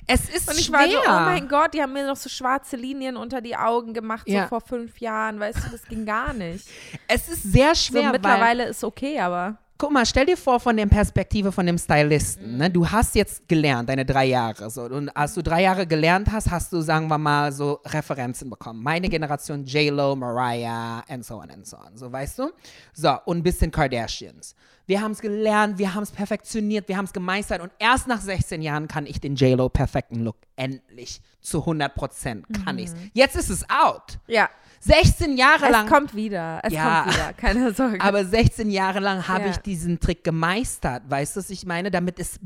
Es ist Und ich schwer. war so, oh mein Gott, die haben mir noch so schwarze Linien unter die Augen gemacht, Ja. so vor fünf Jahren, weißt du, das ging gar nicht. es ist sehr So schwer, weil mittlerweile ist okay, aber guck mal, stell dir vor von der Perspektive von dem Stylisten. Ne? Du hast jetzt gelernt, deine drei Jahre. So, und als du drei Jahre gelernt hast, hast du, sagen wir mal, so Referenzen bekommen. Meine Generation J-Lo, Mariah and so on and so on. So, weißt du? So, und ein bisschen Kardashians. Wir haben es gelernt, wir haben es perfektioniert, wir haben es gemeistert und erst nach 16 Jahren kann ich den J-Lo perfekten Look endlich zu 100 Prozent kann ich's. Jetzt ist es out. ja, 16 Jahre es lang kommt wieder. Es Ja. kommt wieder, keine Sorge. aber 16 Jahre lang habe Ja. ich diesen Trick gemeistert, weißt du, was ich meine? Damit es,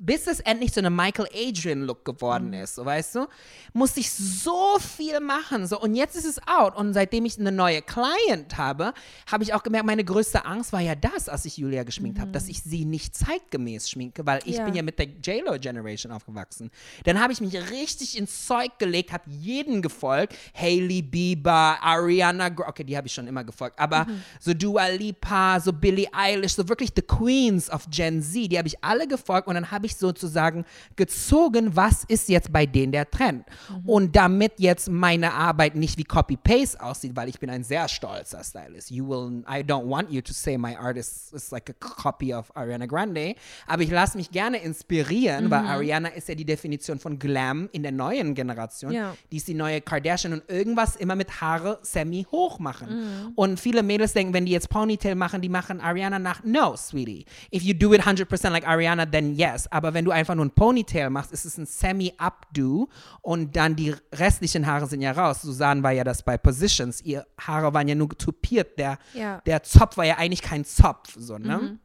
bis es endlich so eine Michael Adrian Look Mhm. geworden ist, so weißt du, musste ich so viel machen, so und jetzt ist es out und seitdem ich eine neue Client habe, habe ich auch gemerkt, meine größte Angst war ja das, als ich Julia geschminkt habe, dass ich sie nicht zeitgemäß schminke, weil ich Mhm. Ja. bin ja mit der J-Lo Generation aufgewachsen. Dann habe ich mich richtig ins Zeug gelegt, habe jeden gefolgt, Hailey Bieber, Ariana, okay, die habe ich schon immer gefolgt, aber Mhm. so Dua Lipa, so Billie Eilish, so wirklich the Queens of Gen Z, die habe ich alle gefolgt und dann habe ich sozusagen gezogen, was ist jetzt bei denen der Trend. Mhm. Und damit jetzt meine Arbeit nicht wie Copy-Paste aussieht, weil ich bin ein sehr stolzer Stylist. You will, I don't want you to say my artist is like a copy of Ariana Grande, aber ich lasse mich gerne inspirieren, weil Mhm. Ariana ist ja die Definition von Glam in der neuen Generation. Ja. Die ist die neue Kardashian und irgendwas immer mit Haare semi hoch machen. Mhm. Und viele Mädels denken, wenn die jetzt Ponytail machen, die machen Ariana nach. No, sweetie. If you do it 100% like Ariana, then yes. Aber wenn du einfach nur ein Ponytail machst, ist es ein semi-updo und dann die restlichen Haare sind ja raus. Susanne war ja das bei Positions. Ihr Haare waren ja nur tupiert. Der, Ja. der Zopf war ja eigentlich kein Zopf, so, ne?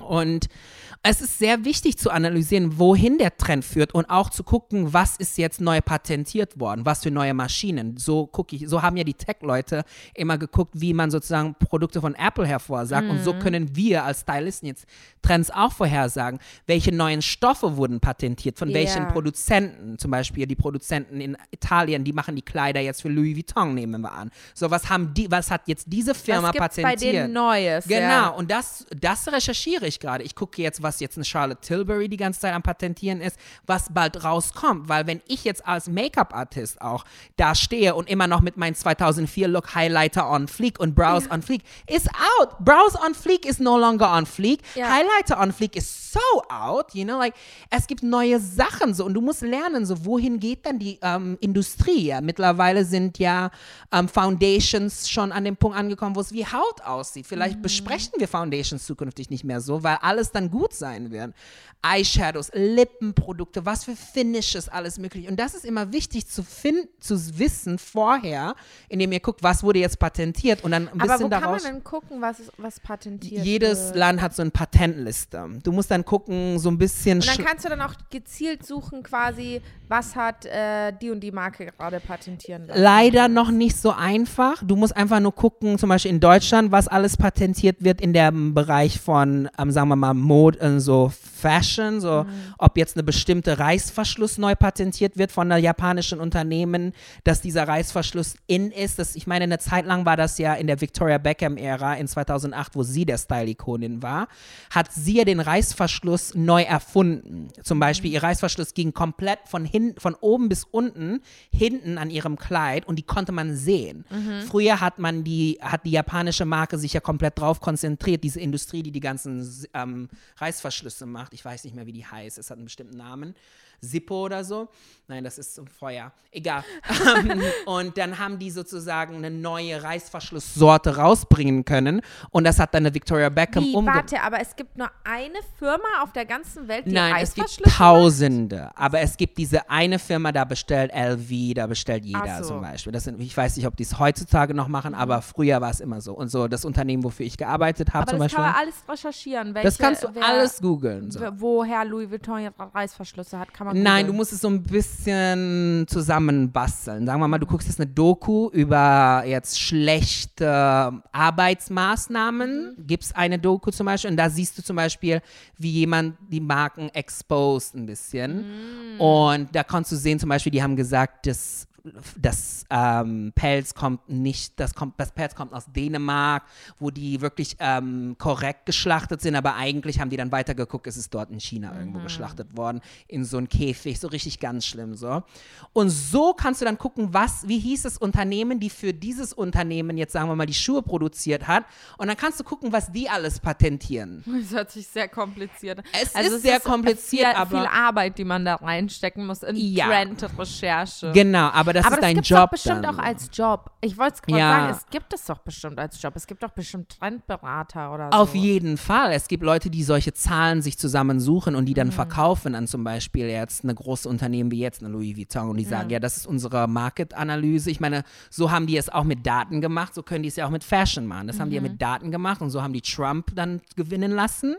Und es ist sehr wichtig zu analysieren, wohin der Trend führt und auch zu gucken, was ist jetzt neu patentiert worden, was für neue Maschinen. So gucke ich, so haben ja die Tech-Leute immer geguckt, wie man sozusagen Produkte von Apple hervorsagt. Und so können wir als Stylisten jetzt Trends auch vorhersagen, welche neuen Stoffe wurden patentiert, von welchen Ja. Produzenten. Zum Beispiel die Produzenten in Italien, die machen die Kleider jetzt für Louis Vuitton, nehmen wir an. So, was haben die, was hat jetzt diese Firma Was patentiert? bei denen Neues? Genau, Ja. und das, das recherchiere ich gerade. Ich gucke jetzt, was jetzt eine Charlotte Tilbury die ganze Zeit am Patentieren ist, was bald rauskommt. Weil wenn ich jetzt als Make-up-Artist auch da stehe und immer noch mit meinem 2004-Look Highlighter on Fleek und Brows on Fleek, ist out. Brows on Fleek is no longer on Fleek. Ja. Highlighter on Fleek is so out. You know, like, es gibt neue Sachen so und du musst lernen, so wohin geht dann die ähm, Industrie. Ja? Mittlerweile sind ja ähm, Foundations schon an dem Punkt angekommen, wo es wie Haut aussieht. Vielleicht besprechen wir Foundations zukünftig nicht mehr so, so, weil alles dann gut sein wird. Eyeshadows, Lippenprodukte, was für Finishes, alles mögliche. Und das ist immer wichtig zu finden, zu wissen vorher, indem ihr guckt, was wurde jetzt patentiert und dann ein Aber bisschen wo kann man daraus. denn gucken, was, was patentiert Jedes wird? Land hat so eine Patentliste. Du musst dann gucken, so ein bisschen. Und dann kannst du dann auch gezielt suchen, quasi, was hat äh, die und die Marke gerade patentieren lassen. Leider noch nicht so einfach. Du musst einfach nur gucken, zum Beispiel in Deutschland, was alles patentiert wird in dem Bereich von, ähm, sagen wir mal, Mode, äh, so Fashion, so ob jetzt eine bestimmte Reißverschluss neu patentiert wird von einer japanischen Unternehmen, dass dieser Reißverschluss in ist. Das, ich meine, eine Zeit lang war das ja in der Victoria Beckham-Ära in 2008, wo sie der Style-Ikonin war, hat sie ja den Reißverschluss neu erfunden. Zum Beispiel, ihr Reißverschluss ging komplett von, hin, von oben bis unten, hinten an ihrem Kleid und die konnte man sehen. Früher hat man die, hat die japanische Marke sich ja komplett drauf konzentriert, diese Industrie, die die ganzen ähm, Reißverschlüsse macht. Ich weiß nicht mehr, wie die heißt. Es hat einen bestimmten Namen. Zippo oder so. Nein, das ist zum Feuer. Egal. Ähm, und dann haben die sozusagen eine neue Reißverschlusssorte rausbringen können. Und das hat dann eine Victoria Beckham Wie, umge warte, aber es gibt nur eine Firma auf der ganzen Welt, die Nein, es gibt Reißverschlüsse macht? Tausende. Aber es gibt diese eine Firma, da bestellt LV, da bestellt jeder so. zum Beispiel. Das sind, ich weiß nicht, ob die es heutzutage noch machen, aber früher war es immer so. Und so das Unternehmen, wofür ich gearbeitet habe Aber zum das Beispiel. kann man alles recherchieren. Welche, das kannst du wer, alles googeln. So. Woher Louis Vuitton Reißverschlüsse hat, kann man Nein, du googeln. musst es so ein bisschen zusammenbasteln. Sagen wir mal, du guckst jetzt eine Doku über jetzt schlechte Arbeitsmaßnahmen. Mhm. Gibt's eine Doku zum Beispiel und da siehst du zum Beispiel, wie jemand die Marken exposed ein bisschen. Mhm. Und da kannst du sehen zum Beispiel, die haben gesagt, dass das ähm, Pelz kommt nicht, das, kommt, das Pelz kommt aus Dänemark, wo die wirklich ähm, korrekt geschlachtet sind, aber eigentlich haben die dann weitergeguckt, es ist dort in China irgendwo geschlachtet worden, in so einem Käfig, so richtig ganz schlimm so. Und so kannst du dann gucken, was, wie hieß das Unternehmen, die für dieses Unternehmen jetzt sagen wir mal die Schuhe produziert hat und dann kannst du gucken, was die alles patentieren. Das hört sich sehr kompliziert an. Es Also ist sehr kompliziert, viel, aber- viel Arbeit, die man da reinstecken muss in Ja. Trend-Recherche. Genau, aber das aber ist das dein Job doch bestimmt dann. auch als Job. Ich wollte es gerade Ja. sagen, es gibt es doch bestimmt als Job. Es gibt doch bestimmt Trendberater oder so. Auf jeden Fall. Es gibt Leute, die solche Zahlen sich zusammensuchen und die Mhm. dann verkaufen an zum Beispiel jetzt eine große Unternehmen wie jetzt eine Louis Vuitton und die sagen, ja, das ist unsere Market-Analyse. Ich meine, so haben die es auch mit Daten gemacht, so können die es ja auch mit Fashion machen. Das haben die ja Mhm. mit Daten gemacht und so haben die Trump dann gewinnen lassen,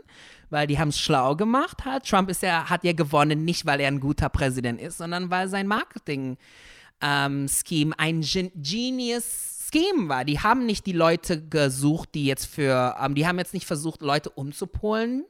weil die haben es schlau gemacht halt. Trump ist ja, hat ja gewonnen, nicht weil er ein guter Präsident ist, sondern weil sein Marketing ähm, Scheme ein Gen Genius Scheme war. Die haben nicht die Leute gesucht, die jetzt für, ähm, die haben jetzt nicht versucht, Leute umzupolen.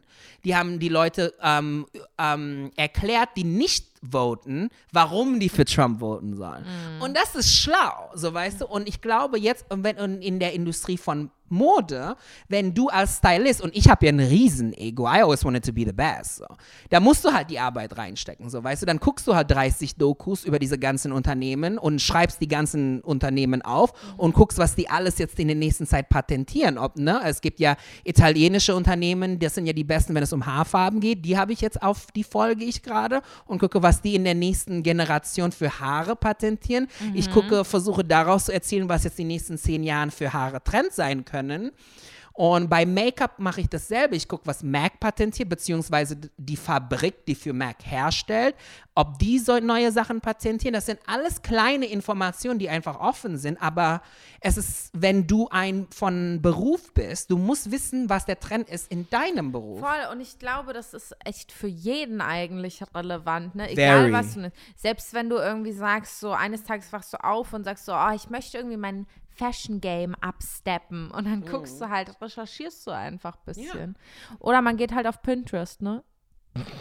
Die haben die Leute ähm, ähm, erklärt, die nicht voten, warum die für Trump voten sollen. Und das ist schlau, so weißt du. Und ich glaube jetzt, wenn in der Industrie von Mode, wenn du als Stylist, und ich habe ja ein Riesen-Ego, I always wanted to be the best, so. da musst du halt die Arbeit reinstecken, so weißt du. Dann guckst du halt 30 Dokus über diese ganzen Unternehmen und schreibst die ganzen Unternehmen auf und guckst, was die alles jetzt in der nächsten Zeit patentieren. Ob, ne? Es gibt ja italienische Unternehmen, das sind ja die besten, wenn es um Haarfarben geht. Die habe ich jetzt auf, die folge ich gerade und gucke, was die in der nächsten Generation für Haare patentieren. Ich gucke, versuche daraus zu erzählen, was jetzt die nächsten zehn Jahren für Haare Trend sein können. Und bei Make-up mache ich dasselbe. Ich gucke, was MAC patentiert, beziehungsweise die Fabrik, die für MAC herstellt, ob die so neue Sachen patentieren. Das sind alles kleine Informationen, die einfach offen sind. Aber es ist, wenn du ein von Beruf bist, du musst wissen, was der Trend ist in deinem Beruf. Voll, und ich glaube, das ist echt für jeden eigentlich relevant, ne? Egal Very. was du Selbst wenn du irgendwie sagst, so eines Tages wachst du auf und sagst so, oh, ich möchte irgendwie mein Fashion Game absteppen und dann guckst du halt, recherchierst du einfach ein bisschen. Oder man geht halt auf Pinterest, ne?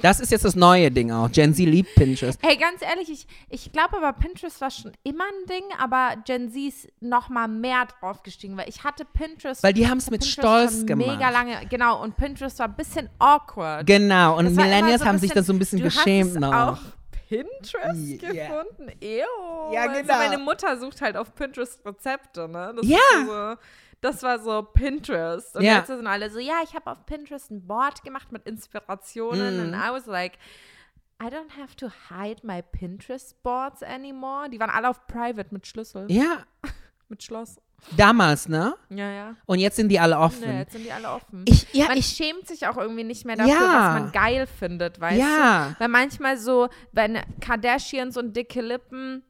Das ist jetzt das neue Ding auch. Gen Z liebt Pinterest. Hey, ganz ehrlich, ich, ich glaube aber, Pinterest war schon immer ein Ding, aber Gen Z ist noch mal mehr draufgestiegen, weil ich hatte Pinterest. Weil die haben es mit Pinterest Stolz schon gemacht. Mega lange, genau, und Pinterest war ein bisschen awkward. Genau, und Millennials so haben sich bisschen- da so ein bisschen du geschämt noch. Auf Pinterest Ja. gefunden? Ew. Ja, Also genau. meine Mutter sucht halt auf Pinterest Rezepte, ne? Das Ja. so, das war so Pinterest. Und Ja. jetzt sind alle so, ja, ich habe auf Pinterest ein Board gemacht mit Inspirationen. Mhm. Und I was like, I don't have to hide my Pinterest boards anymore. Die waren alle auf Private mit Schlüssel, Ja, mit Schloss. Damals, ne? Ja, ja. Und jetzt sind die alle offen. Nee, jetzt sind die alle offen. Ich, ja, man ich, schämt sich auch irgendwie nicht mehr dafür, Ja. was man geil findet, weißt Ja. du? Weil manchmal so, wenn Kardashians und dicke Lippen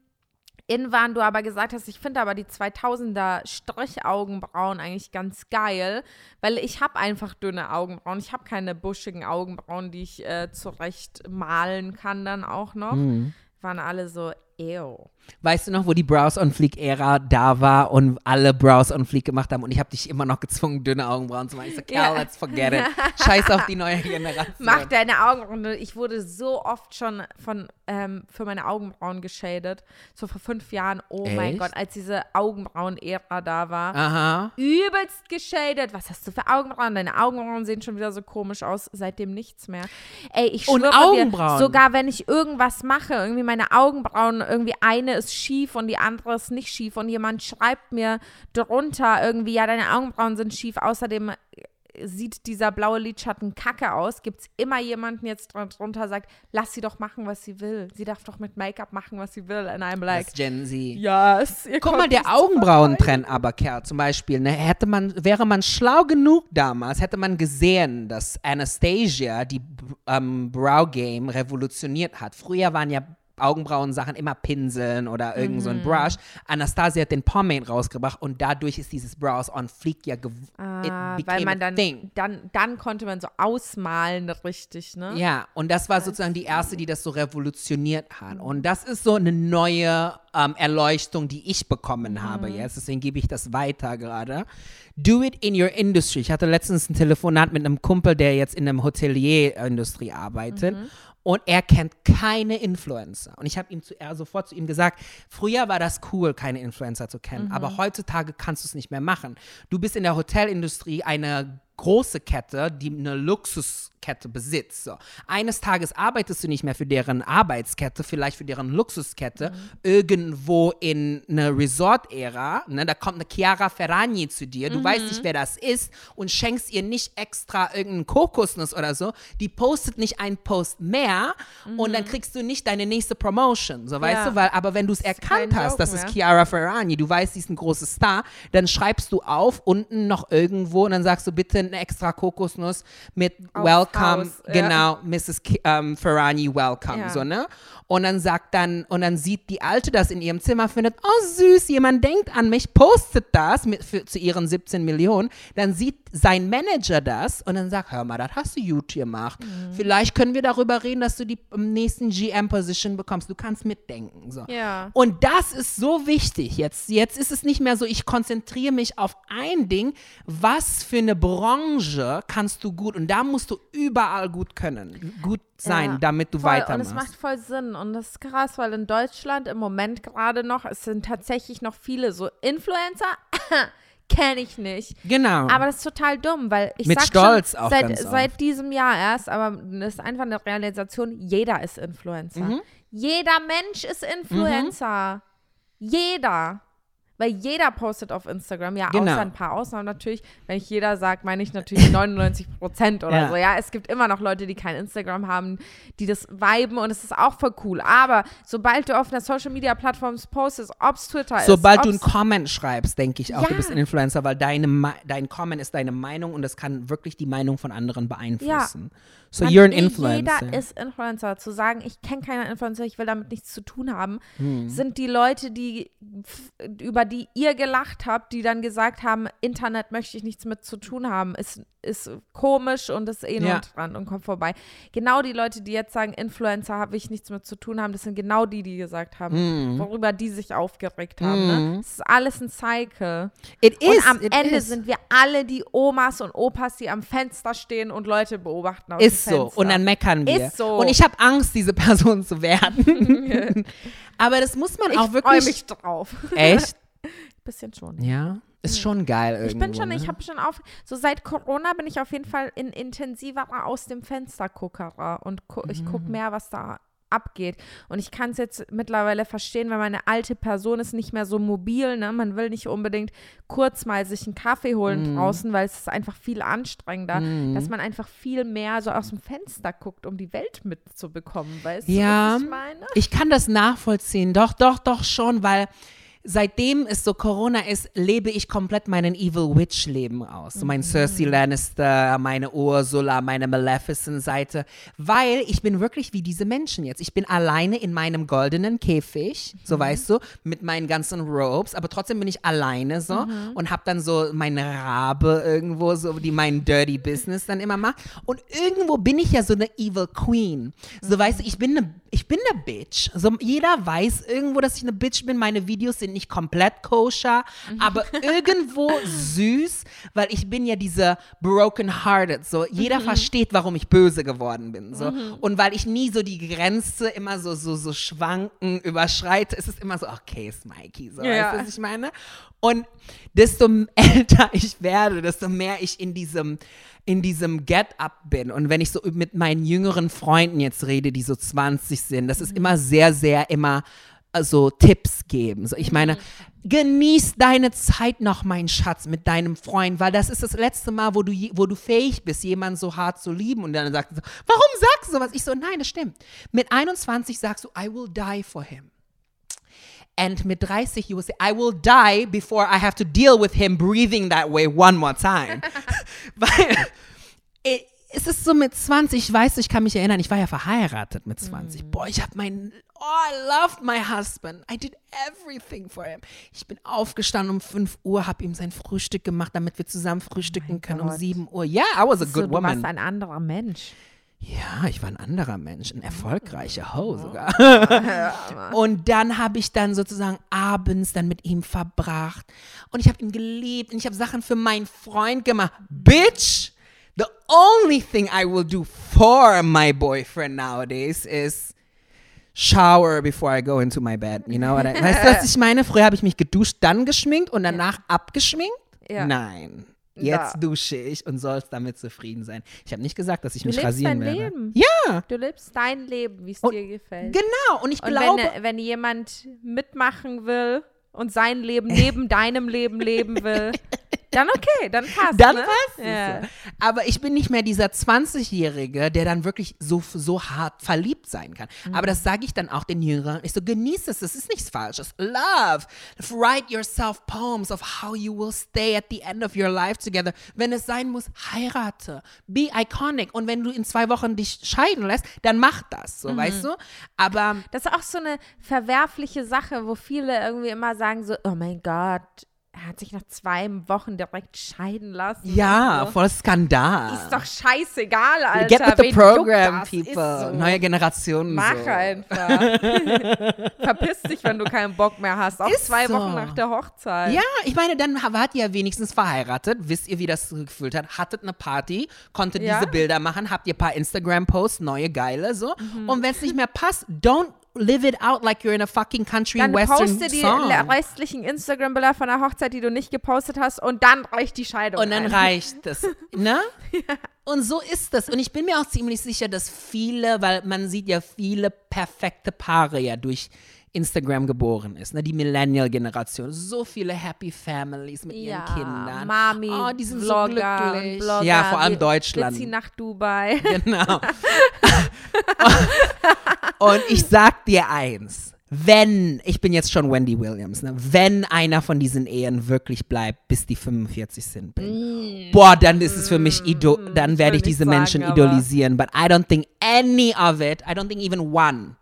in waren, du aber gesagt hast, ich finde aber die 2000er Strichaugenbrauen eigentlich ganz geil, weil ich habe einfach dünne Augenbrauen. Ich habe keine buschigen Augenbrauen, die ich äh, zurecht malen kann dann auch noch. Mhm. Waren alle so, ew. weißt du noch, wo die Brows on Fleek-Ära da war und alle Brows on Fleek gemacht haben und ich habe dich immer noch gezwungen, dünne Augenbrauen zu machen. Ich so, Ja. Kerl, let's forget it. Scheiß auf die neue Generation. Mach deine Augenbrauen. Ich wurde so oft schon von, ähm, für meine Augenbrauen geschadet. So vor fünf Jahren. Oh mein Echt? Gott, als diese Augenbrauen-Ära da war. Aha. Übelst geschadet. Was hast du für Augenbrauen? Deine Augenbrauen sehen schon wieder so komisch aus. Seitdem nichts mehr. Ey, ich schwöre Augenbrauen. dir, sogar wenn ich irgendwas mache, irgendwie meine Augenbrauen, irgendwie eine ist schief und die andere ist nicht schief und jemand schreibt mir drunter irgendwie, ja, deine Augenbrauen sind schief. Außerdem sieht dieser blaue Lidschatten kacke aus, gibt es immer jemanden jetzt drunter, sagt, lass sie doch machen, was sie will. Sie darf doch mit Make-up machen, was sie will. And I'm like, Das Gen Z. yes. ihr Guck kommt mal, der Augenbrauentrend aber, Kerl, zum Beispiel, ne, hätte man, wäre man schlau genug damals, hätte man gesehen, dass Anastasia die ähm, Brow Game revolutioniert hat. Früher waren ja Augenbrauensachen immer Pinseln oder irgend so ein Mhm. Brush. Anastasia hat den Pomade rausgebracht und dadurch ist dieses Brows on Fleek ja Ah, weil man dann, dann, dann konnte man so ausmalen, richtig, ne? Ja, und das war sozusagen die erste, die das so revolutioniert hat. Und das ist so eine neue ähm, Erleuchtung, die ich bekommen habe jetzt. Deswegen gebe ich das weiter gerade. Do it in your industry. Ich hatte letztens ein Telefonat mit einem Kumpel, der jetzt in einem Hotelierindustrie arbeitet. Und er kennt keine Influencer. Und ich habe ihm zu, er sofort zu ihm gesagt, früher war das cool, keine Influencer zu kennen. Aber heutzutage kannst du es nicht mehr machen. Du bist in der Hotelindustrie eine große Kette, die eine Luxuskette besitzt. So. Eines Tages arbeitest du nicht mehr für deren Arbeitskette, vielleicht für deren Luxuskette, irgendwo in einer Resort-Ära. Ne, da kommt eine Chiara Ferragni zu dir, du weißt nicht, wer das ist und schenkst ihr nicht extra irgendeinen Kokosnuss oder so. Die postet nicht einen Post mehr und dann kriegst du nicht deine nächste Promotion. So, weißt Ja. du, weil, aber wenn du es erkannt hast, Joke das ist. Chiara Ferragni, du weißt, sie ist ein großer Star, dann schreibst du auf, unten noch irgendwo und dann sagst du bitte eine extra Kokosnuss mit Aufs Welcome, Haus, ja. genau, Mrs. Ki ähm, Ferragni, welcome, Ja. so, ne? Und dann sagt dann, und dann sieht die Alte das in ihrem Zimmer, findet, oh süß, jemand denkt an mich, postet das mit, für, zu ihren 17 Millionen, dann sieht sein Manager das und dann sagt, hör mal, das hast du gut gemacht. Mhm. Vielleicht können wir darüber reden, dass du die ähm, nächsten GM-Position bekommst. Du kannst mitdenken, so. Ja. Und das ist so wichtig. Jetzt, jetzt ist es nicht mehr so, ich konzentriere mich auf ein Ding. Was für eine Branche kannst du gut? Und da musst du überall gut können, gut sein, Ja, damit du voll. Und weitermachst. es macht voll Sinn. Und das ist krass, weil in Deutschland im Moment gerade noch, es sind tatsächlich noch viele so Influencer, kenne ich nicht. genau. Aber das ist total dumm, weil ich Mit sag Stolz schon, auch seit, seit diesem Jahr erst, aber das ist einfach eine Realisation, jeder ist Influencer. Mhm. Jeder Mensch ist Influencer. Jeder. Weil jeder postet auf Instagram, ja, Genau. außer ein paar Ausnahmen natürlich. Wenn ich jeder sage, meine ich natürlich 99 Prozent oder Ja. so. Ja, es gibt immer noch Leute, die kein Instagram haben, die das viben und es ist auch voll cool. Aber sobald du auf einer Social Media Plattform postest, ob es Twitter ist, Sobald du einen Comment schreibst, denke ich auch, Ja. du bist ein Influencer, weil deine, dein Comment ist deine Meinung und das kann wirklich die Meinung von anderen beeinflussen. So you're an influencer. Jeder ist Influencer. Zu sagen, ich kenne keinen Influencer, ich will damit nichts zu tun haben, Hm. sind die Leute, die über die ihr gelacht habt, die dann gesagt haben, Internet möchte ich nichts mit zu tun haben, ist, ist komisch und ist eh nur Ja. Trend und kommt vorbei. Genau die Leute, die jetzt sagen, Influencer habe ich nichts mit zu tun haben, das sind genau die, die gesagt haben, Hm. worüber die sich aufgeregt haben. Ne? Es ist alles ein Cycle. It Und is, am Ende is. sind wir alle die Omas und Opas, die am Fenster stehen und Leute beobachten aus Ist so. Und dann meckern wir. Ist so. Und ich habe Angst, diese Person zu werden. Aber das muss man ich auch freue wirklich. mich drauf. Echt? Bisschen schon. Ja. Ist schon geil irgendwo. Ich bin schon, ne? ich habe schon auf, so seit Corona bin ich auf jeden Fall in intensiverer aus dem Fenster guckerer und gu ich Mhm. gucke mehr, was da abgeht. Und ich kann es jetzt mittlerweile verstehen, wenn man eine alte Person ist, nicht mehr so mobil, ne? Man will nicht unbedingt kurz mal sich einen Kaffee holen Mhm. draußen, weil es ist einfach viel anstrengender, dass man einfach viel mehr so aus dem Fenster guckt, um die Welt mitzubekommen, weißt Ja. du, was ich meine? Ich kann das nachvollziehen. Doch, doch, doch schon, weil seitdem es so Corona ist, lebe ich komplett meinen Evil Witch Leben aus. So mein Cersei Lannister, meine Ursula, meine Maleficent-Seite. Weil ich bin wirklich wie diese Menschen jetzt. Ich bin alleine in meinem goldenen Käfig, so weißt du, mit meinen ganzen Robes, aber trotzdem bin ich alleine so und habe dann so meine Rabe irgendwo, so die mein Dirty Business dann immer macht. Und irgendwo bin ich ja so eine Evil Queen. So weißt du, ich bin eine, ich bin eine Bitch. So, jeder weiß irgendwo, dass ich eine Bitch bin. Meine Videos sind nicht komplett koscher, aber irgendwo süß, weil ich bin ja diese broken hearted. So, jeder versteht, warum ich böse geworden bin. So. Und weil ich nie so die Grenze immer so, so, so schwanken überschreite, ist es immer so, okay, Smikey. So, Ja. weißt du, was ich meine? Und desto älter ich werde, desto mehr ich in diesem in diesem Get-up bin und wenn ich so mit meinen jüngeren Freunden jetzt rede, die so 20 sind, das ist immer sehr, sehr immer so Tipps geben. So, ich meine, genieß deine Zeit noch, mein Schatz, mit deinem Freund, weil das ist das letzte Mal, wo du, wo du fähig bist, jemanden so hart zu lieben. Und dann sagt er so, warum sagst du sowas? Ich so, nein, das stimmt. Mit 21 sagst du, I will die for him. And mit 30, you will say, I will die before I have to deal with him breathing that way one more time. Weil äh, es ist so mit 20, ich weiß, ich kann mich erinnern, ich war ja verheiratet mit 20. Boah, ich habe meinen, oh, I loved my husband. I did everything for him. Ich bin aufgestanden um 5 Uhr, habe ihm sein Frühstück gemacht, damit wir zusammen frühstücken können um Gott. 7 Uhr. Yeah, I was a So, good du warst woman. ein anderer Mensch. Ja, ich war ein anderer Mensch, ein erfolgreicher Ho sogar. und dann habe ich dann sozusagen abends dann mit ihm verbracht und ich habe ihn geliebt und ich habe Sachen für meinen Freund gemacht. Bitch, the only thing I will do for my boyfriend nowadays is shower before I go into my bed. You know what I, weißt du, was ich meine? Früher habe ich mich geduscht, dann geschminkt und danach abgeschminkt. Ja. Nein. Jetzt Ja. dusche ich und sollst damit zufrieden sein. Ich habe nicht gesagt, dass ich Du mich lebst rasieren dein werde. Leben. Ja, Du lebst dein Leben, wie es dir gefällt. genau. Und ich Und glaube, wenn, wenn jemand mitmachen will und sein Leben neben deinem Leben leben will, dann okay, dann passt. dann ne? passt es. Ja. Aber ich bin nicht mehr dieser 20-Jährige, der dann wirklich so, so hart verliebt sein kann. Mhm. Aber das sage ich dann auch den Jüngeren. Ich so, genieß es, das ist nichts Falsches. Love. Write yourself poems of how you will stay at the end of your life together. Wenn es sein muss, heirate. Be iconic. Und wenn du in zwei Wochen dich scheiden lässt, dann mach das, Mhm. so, weißt du? Aber Das ist auch so eine verwerfliche Sache, wo viele irgendwie immer sagen so, oh mein Gott, er hat sich nach zwei Wochen direkt scheiden lassen. ja, so. voll Skandal. Ist doch scheißegal, Alter. Get with the Wen program, people. so. Neue Generationen. Mach so. einfach. Verpiss dich, wenn du keinen Bock mehr hast. Auch Ist zwei. Wochen nach der Hochzeit. Ja, ich meine, dann wart ihr ja wenigstens verheiratet. Wisst ihr, wie das gefühlt hat? Hattet eine Party, konntet Ja. diese Bilder machen, habt ihr ein paar Instagram-Posts, neue geile so. Mhm. Und wenn es nicht mehr passt, don't live it out like you're in a fucking country Dann western poste die song. restlichen Instagram-Bilder von der Hochzeit, die du nicht gepostet hast, und dann reicht die Scheidung. Und dann ein. reicht es, ne? Und so ist das. Und ich bin mir auch ziemlich sicher, dass viele, weil man sieht ja viele perfekte Paare ja durch Instagram geboren ist, ne? Die Millennial-Generation. So viele Happy Families mit ihren ja, Kindern. Mami, oh, die sind Vlogger, so glücklich. Blogger, ja, vor allem wir- Deutschland. Wir ziehen nach Dubai. Genau. Und ich sag dir eins. Wenn, ich bin jetzt schon Wendy Williams, ne? wenn einer von diesen Ehen wirklich bleibt, bis die 45 sind, bin, boah, dann ist es für mich, ido dann werde ich diese sagen, Menschen aber- idolisieren. But I don't think any of it, I don't think even one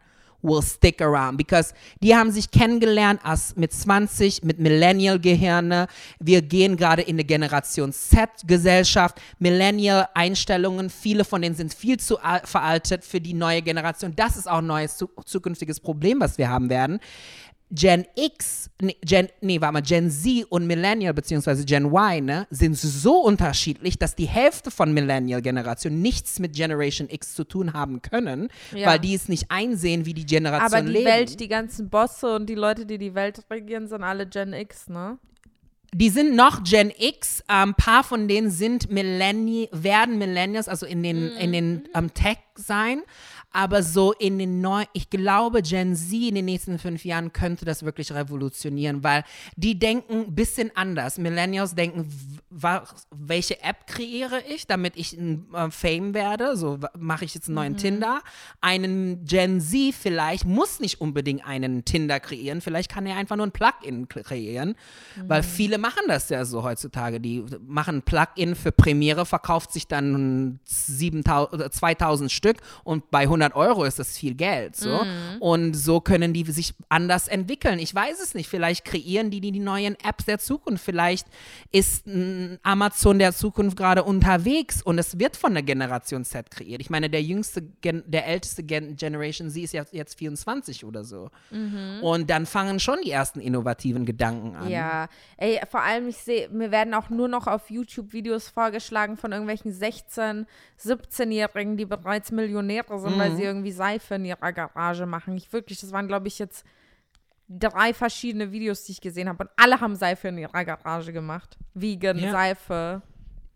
will stick around because die haben sich kennengelernt als mit 20 mit Millennial Gehirne. Wir gehen gerade in eine Generation Z Gesellschaft, Millennial Einstellungen, viele von denen sind viel zu al- veraltet für die neue Generation. Das ist auch ein neues zu zukünftiges Problem, was wir haben werden. Gen X, nee, Gen, nee, warte mal, Gen Z und Millennial beziehungsweise Gen Y, ne, sind so unterschiedlich, dass die Hälfte von Millennial-Generation nichts mit Generation X zu tun haben können, Ja. weil die es nicht einsehen, wie die Generation Aber die leben. Welt, die ganzen Bosse und die Leute, die die Welt regieren, sind alle Gen X, ne? Die sind noch Gen X, ein paar von denen sind Millenni werden Millennials, also in den, in den ähm, Tech sein. Aber so in den neuen, ich glaube, Gen Z in den nächsten fünf Jahren könnte das wirklich revolutionieren, weil die denken ein bisschen anders. Millennials denken, welche App kreiere ich, damit ich ein äh, Fame werde? So mache ich jetzt einen neuen mhm. Tinder. Einen Gen Z vielleicht muss nicht unbedingt einen Tinder kreieren, vielleicht kann er einfach nur ein Plugin kreieren, mhm. weil viele machen das ja so heutzutage. Die machen ein Plugin für Premiere, verkauft sich dann 7000, 2000 Stück und bei 100 100 Euro ist das viel Geld. So. Mhm. Und so können die sich anders entwickeln. Ich weiß es nicht. Vielleicht kreieren die die, die neuen Apps der Zukunft. Vielleicht ist Amazon der Zukunft gerade unterwegs und es wird von der Generation Z kreiert. Ich meine, der jüngste, Gen der älteste Gen Generation Z ist jetzt, jetzt 24 oder so. Mhm. Und dann fangen schon die ersten innovativen Gedanken an. Ja, ey, vor allem, ich sehe, mir werden auch nur noch auf YouTube Videos vorgeschlagen von irgendwelchen 16, 17-Jährigen, die bereits Millionäre sind, mhm. weil sie irgendwie Seife in ihrer Garage machen. Ich wirklich, das waren, glaube ich, jetzt drei verschiedene Videos, die ich gesehen habe. Und alle haben Seife in ihrer Garage gemacht. Vegan, yeah. Seife,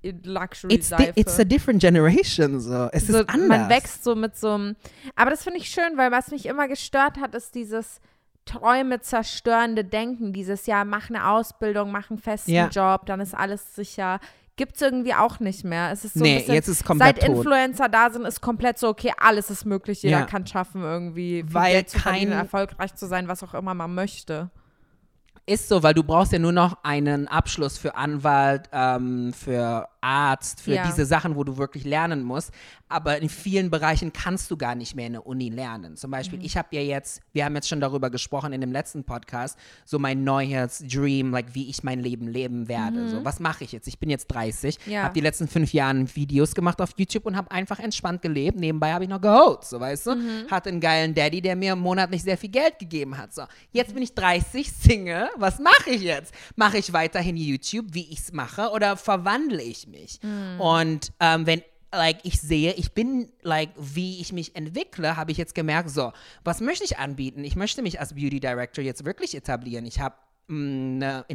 Luxury-Seife. It's, it's, a different generation. So. Es so, ist anders. Man wächst so mit so einem. Aber das finde ich schön, weil was mich immer gestört hat, ist dieses Träume zerstörende Denken. Dieses Jahr, mach eine Ausbildung, mach einen festen ja. Job, dann ist alles sicher gibt es irgendwie auch nicht mehr. Es ist so nee, bisschen, jetzt ist komplett Seit Influencer da sind, ist komplett so, okay, alles ist möglich. Jeder ja. kann schaffen, irgendwie Weil Geld zu verdienen, erfolgreich zu sein, was auch immer man möchte. Ist so, weil du brauchst ja nur noch einen Abschluss für Anwalt, ähm, für Arzt, für ja. diese Sachen, wo du wirklich lernen musst. Aber in vielen Bereichen kannst du gar nicht mehr in der Uni lernen. Zum Beispiel, mhm. ich habe ja jetzt, wir haben jetzt schon darüber gesprochen in dem letzten Podcast, so mein neues Dream, like wie ich mein Leben leben werde. Mhm. So, was mache ich jetzt? Ich bin jetzt 30, ja. habe die letzten fünf Jahre Videos gemacht auf YouTube und habe einfach entspannt gelebt. Nebenbei habe ich noch geholt, so weißt du. Mhm. Hatte einen geilen Daddy, der mir monatlich sehr viel Geld gegeben hat. So, jetzt bin ich 30, Single. Was mache ich jetzt? Mache ich weiterhin YouTube, wie ich es mache, oder verwandle ich mich? Mhm. Und ähm, wenn like ich sehe, ich bin like wie ich mich entwickle, habe ich jetzt gemerkt, so, was möchte ich anbieten? Ich möchte mich als Beauty Director jetzt wirklich etablieren. Ich habe Ne,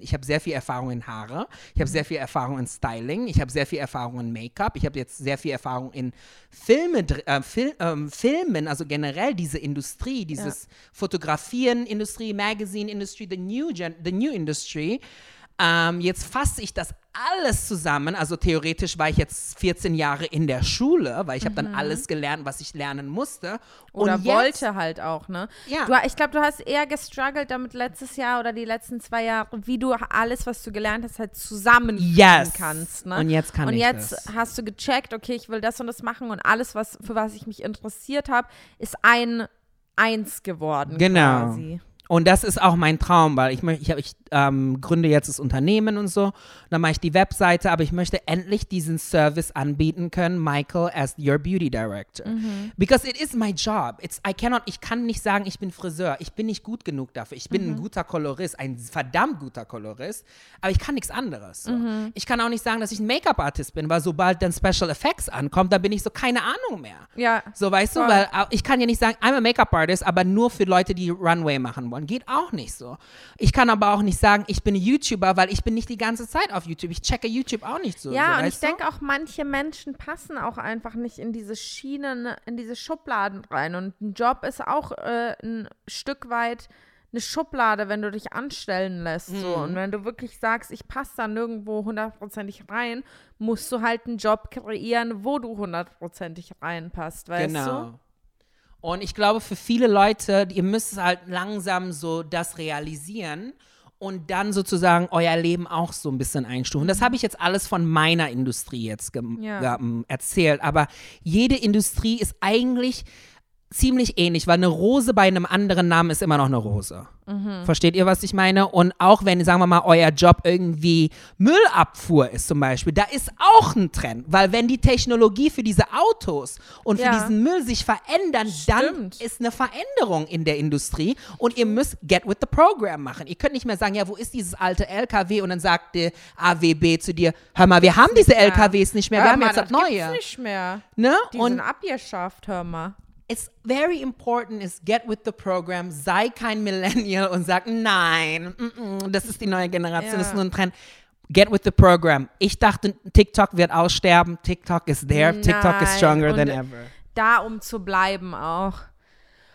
ich habe sehr viel Erfahrung in Haare, ich habe sehr viel Erfahrung in Styling, ich habe sehr viel Erfahrung in Make-up, ich habe jetzt sehr viel Erfahrung in Filme, äh, Fil äh, Filmen, also generell diese Industrie, dieses ja. Fotografieren, Industrie, Magazine Industry, the new, gen the new Industry. Ähm, jetzt fasse ich das alles zusammen. Also theoretisch war ich jetzt 14 Jahre in der Schule, weil ich mhm. habe dann alles gelernt, was ich lernen musste. Oder und wollte jetzt, halt auch, ne? Ja. Du, ich glaube, du hast eher gestruggelt damit letztes Jahr oder die letzten zwei Jahre, wie du alles, was du gelernt hast, halt zusammenfügen yes. kannst. Ne? Und jetzt kann und ich jetzt das. hast du gecheckt, okay, ich will das und das machen und alles, was für was ich mich interessiert habe, ist ein eins geworden. Genau. Quasi. Und das ist auch mein Traum, weil ich, ich, ich ähm, gründe jetzt das Unternehmen und so. Dann mache ich die Webseite, aber ich möchte endlich diesen Service anbieten können, Michael as your Beauty Director. Mhm. Because it is my job. It's, I cannot, ich kann nicht sagen, ich bin Friseur. Ich bin nicht gut genug dafür. Ich bin mhm. ein guter Kolorist, ein verdammt guter Kolorist, aber ich kann nichts anderes. So. Mhm. Ich kann auch nicht sagen, dass ich ein Make-up-Artist bin, weil sobald dann Special Effects ankommt, da bin ich so keine Ahnung mehr. Ja. So, weißt voll. du, weil ich kann ja nicht sagen, I'm a Make-up-Artist, aber nur für Leute, die Runway machen wollen. Geht auch nicht so. Ich kann aber auch nicht sagen, ich bin YouTuber, weil ich bin nicht die ganze Zeit auf YouTube. Ich checke YouTube auch nicht so. Ja, so, und ich denke auch, manche Menschen passen auch einfach nicht in diese Schienen, in diese Schubladen rein. Und ein Job ist auch äh, ein Stück weit eine Schublade, wenn du dich anstellen lässt. Mhm. So. Und wenn du wirklich sagst, ich passe da nirgendwo hundertprozentig rein, musst du halt einen Job kreieren, wo du hundertprozentig reinpasst, weißt genau. du? Und ich glaube, für viele Leute, ihr müsst halt langsam so das realisieren und dann sozusagen euer Leben auch so ein bisschen einstufen. Das habe ich jetzt alles von meiner Industrie jetzt ja. erzählt, aber jede Industrie ist eigentlich ziemlich ähnlich, weil eine Rose bei einem anderen Namen ist immer noch eine Rose. Mhm. Versteht ihr, was ich meine? Und auch wenn, sagen wir mal, euer Job irgendwie Müllabfuhr ist zum Beispiel, da ist auch ein Trend. Weil wenn die Technologie für diese Autos und ja. für diesen Müll sich verändern, Stimmt. dann ist eine Veränderung in der Industrie und ihr müsst get with the program machen. Ihr könnt nicht mehr sagen, ja, wo ist dieses alte LKW? Und dann sagt der AWB zu dir, hör mal, wir haben diese LKWs nicht mehr, wir haben jetzt das, Neue. nicht mehr. Ne? Die und sind abgeschafft, hör mal it's very important is get with the program, sei kein Millennial und sag, nein, mm -mm, das ist die neue Generation, ja. das ist nur ein Trend. Get with the program. Ich dachte, TikTok wird aussterben. TikTok is there. Nein. TikTok is stronger und than ever. da, um zu bleiben auch.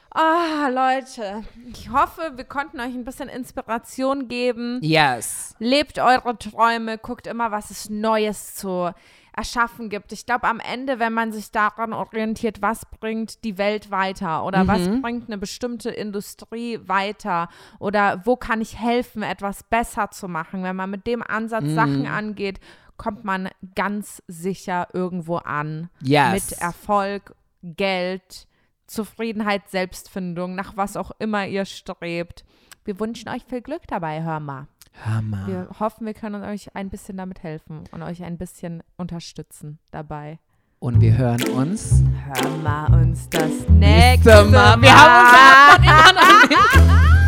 Ah, Leute, ich hoffe, wir konnten euch ein bisschen Inspiration geben. Yes. Lebt eure Träume, guckt immer, was es Neues zu erschaffen gibt. Ich glaube, am Ende, wenn man sich daran orientiert, was bringt die Welt weiter oder was bringt eine bestimmte Industrie weiter oder wo kann ich helfen, etwas besser zu machen, wenn man mit dem Ansatz Sachen angeht, kommt man ganz sicher irgendwo an. Yes. Mit Erfolg, Geld, Zufriedenheit, Selbstfindung, nach was auch immer ihr strebt. Wir wünschen euch viel Glück dabei, hör mal. Hör mal. Wir hoffen, wir können euch ein bisschen damit helfen und euch ein bisschen unterstützen dabei. Und wir hören uns Hör mal uns das nächste Mal. Wir haben uns immer noch nicht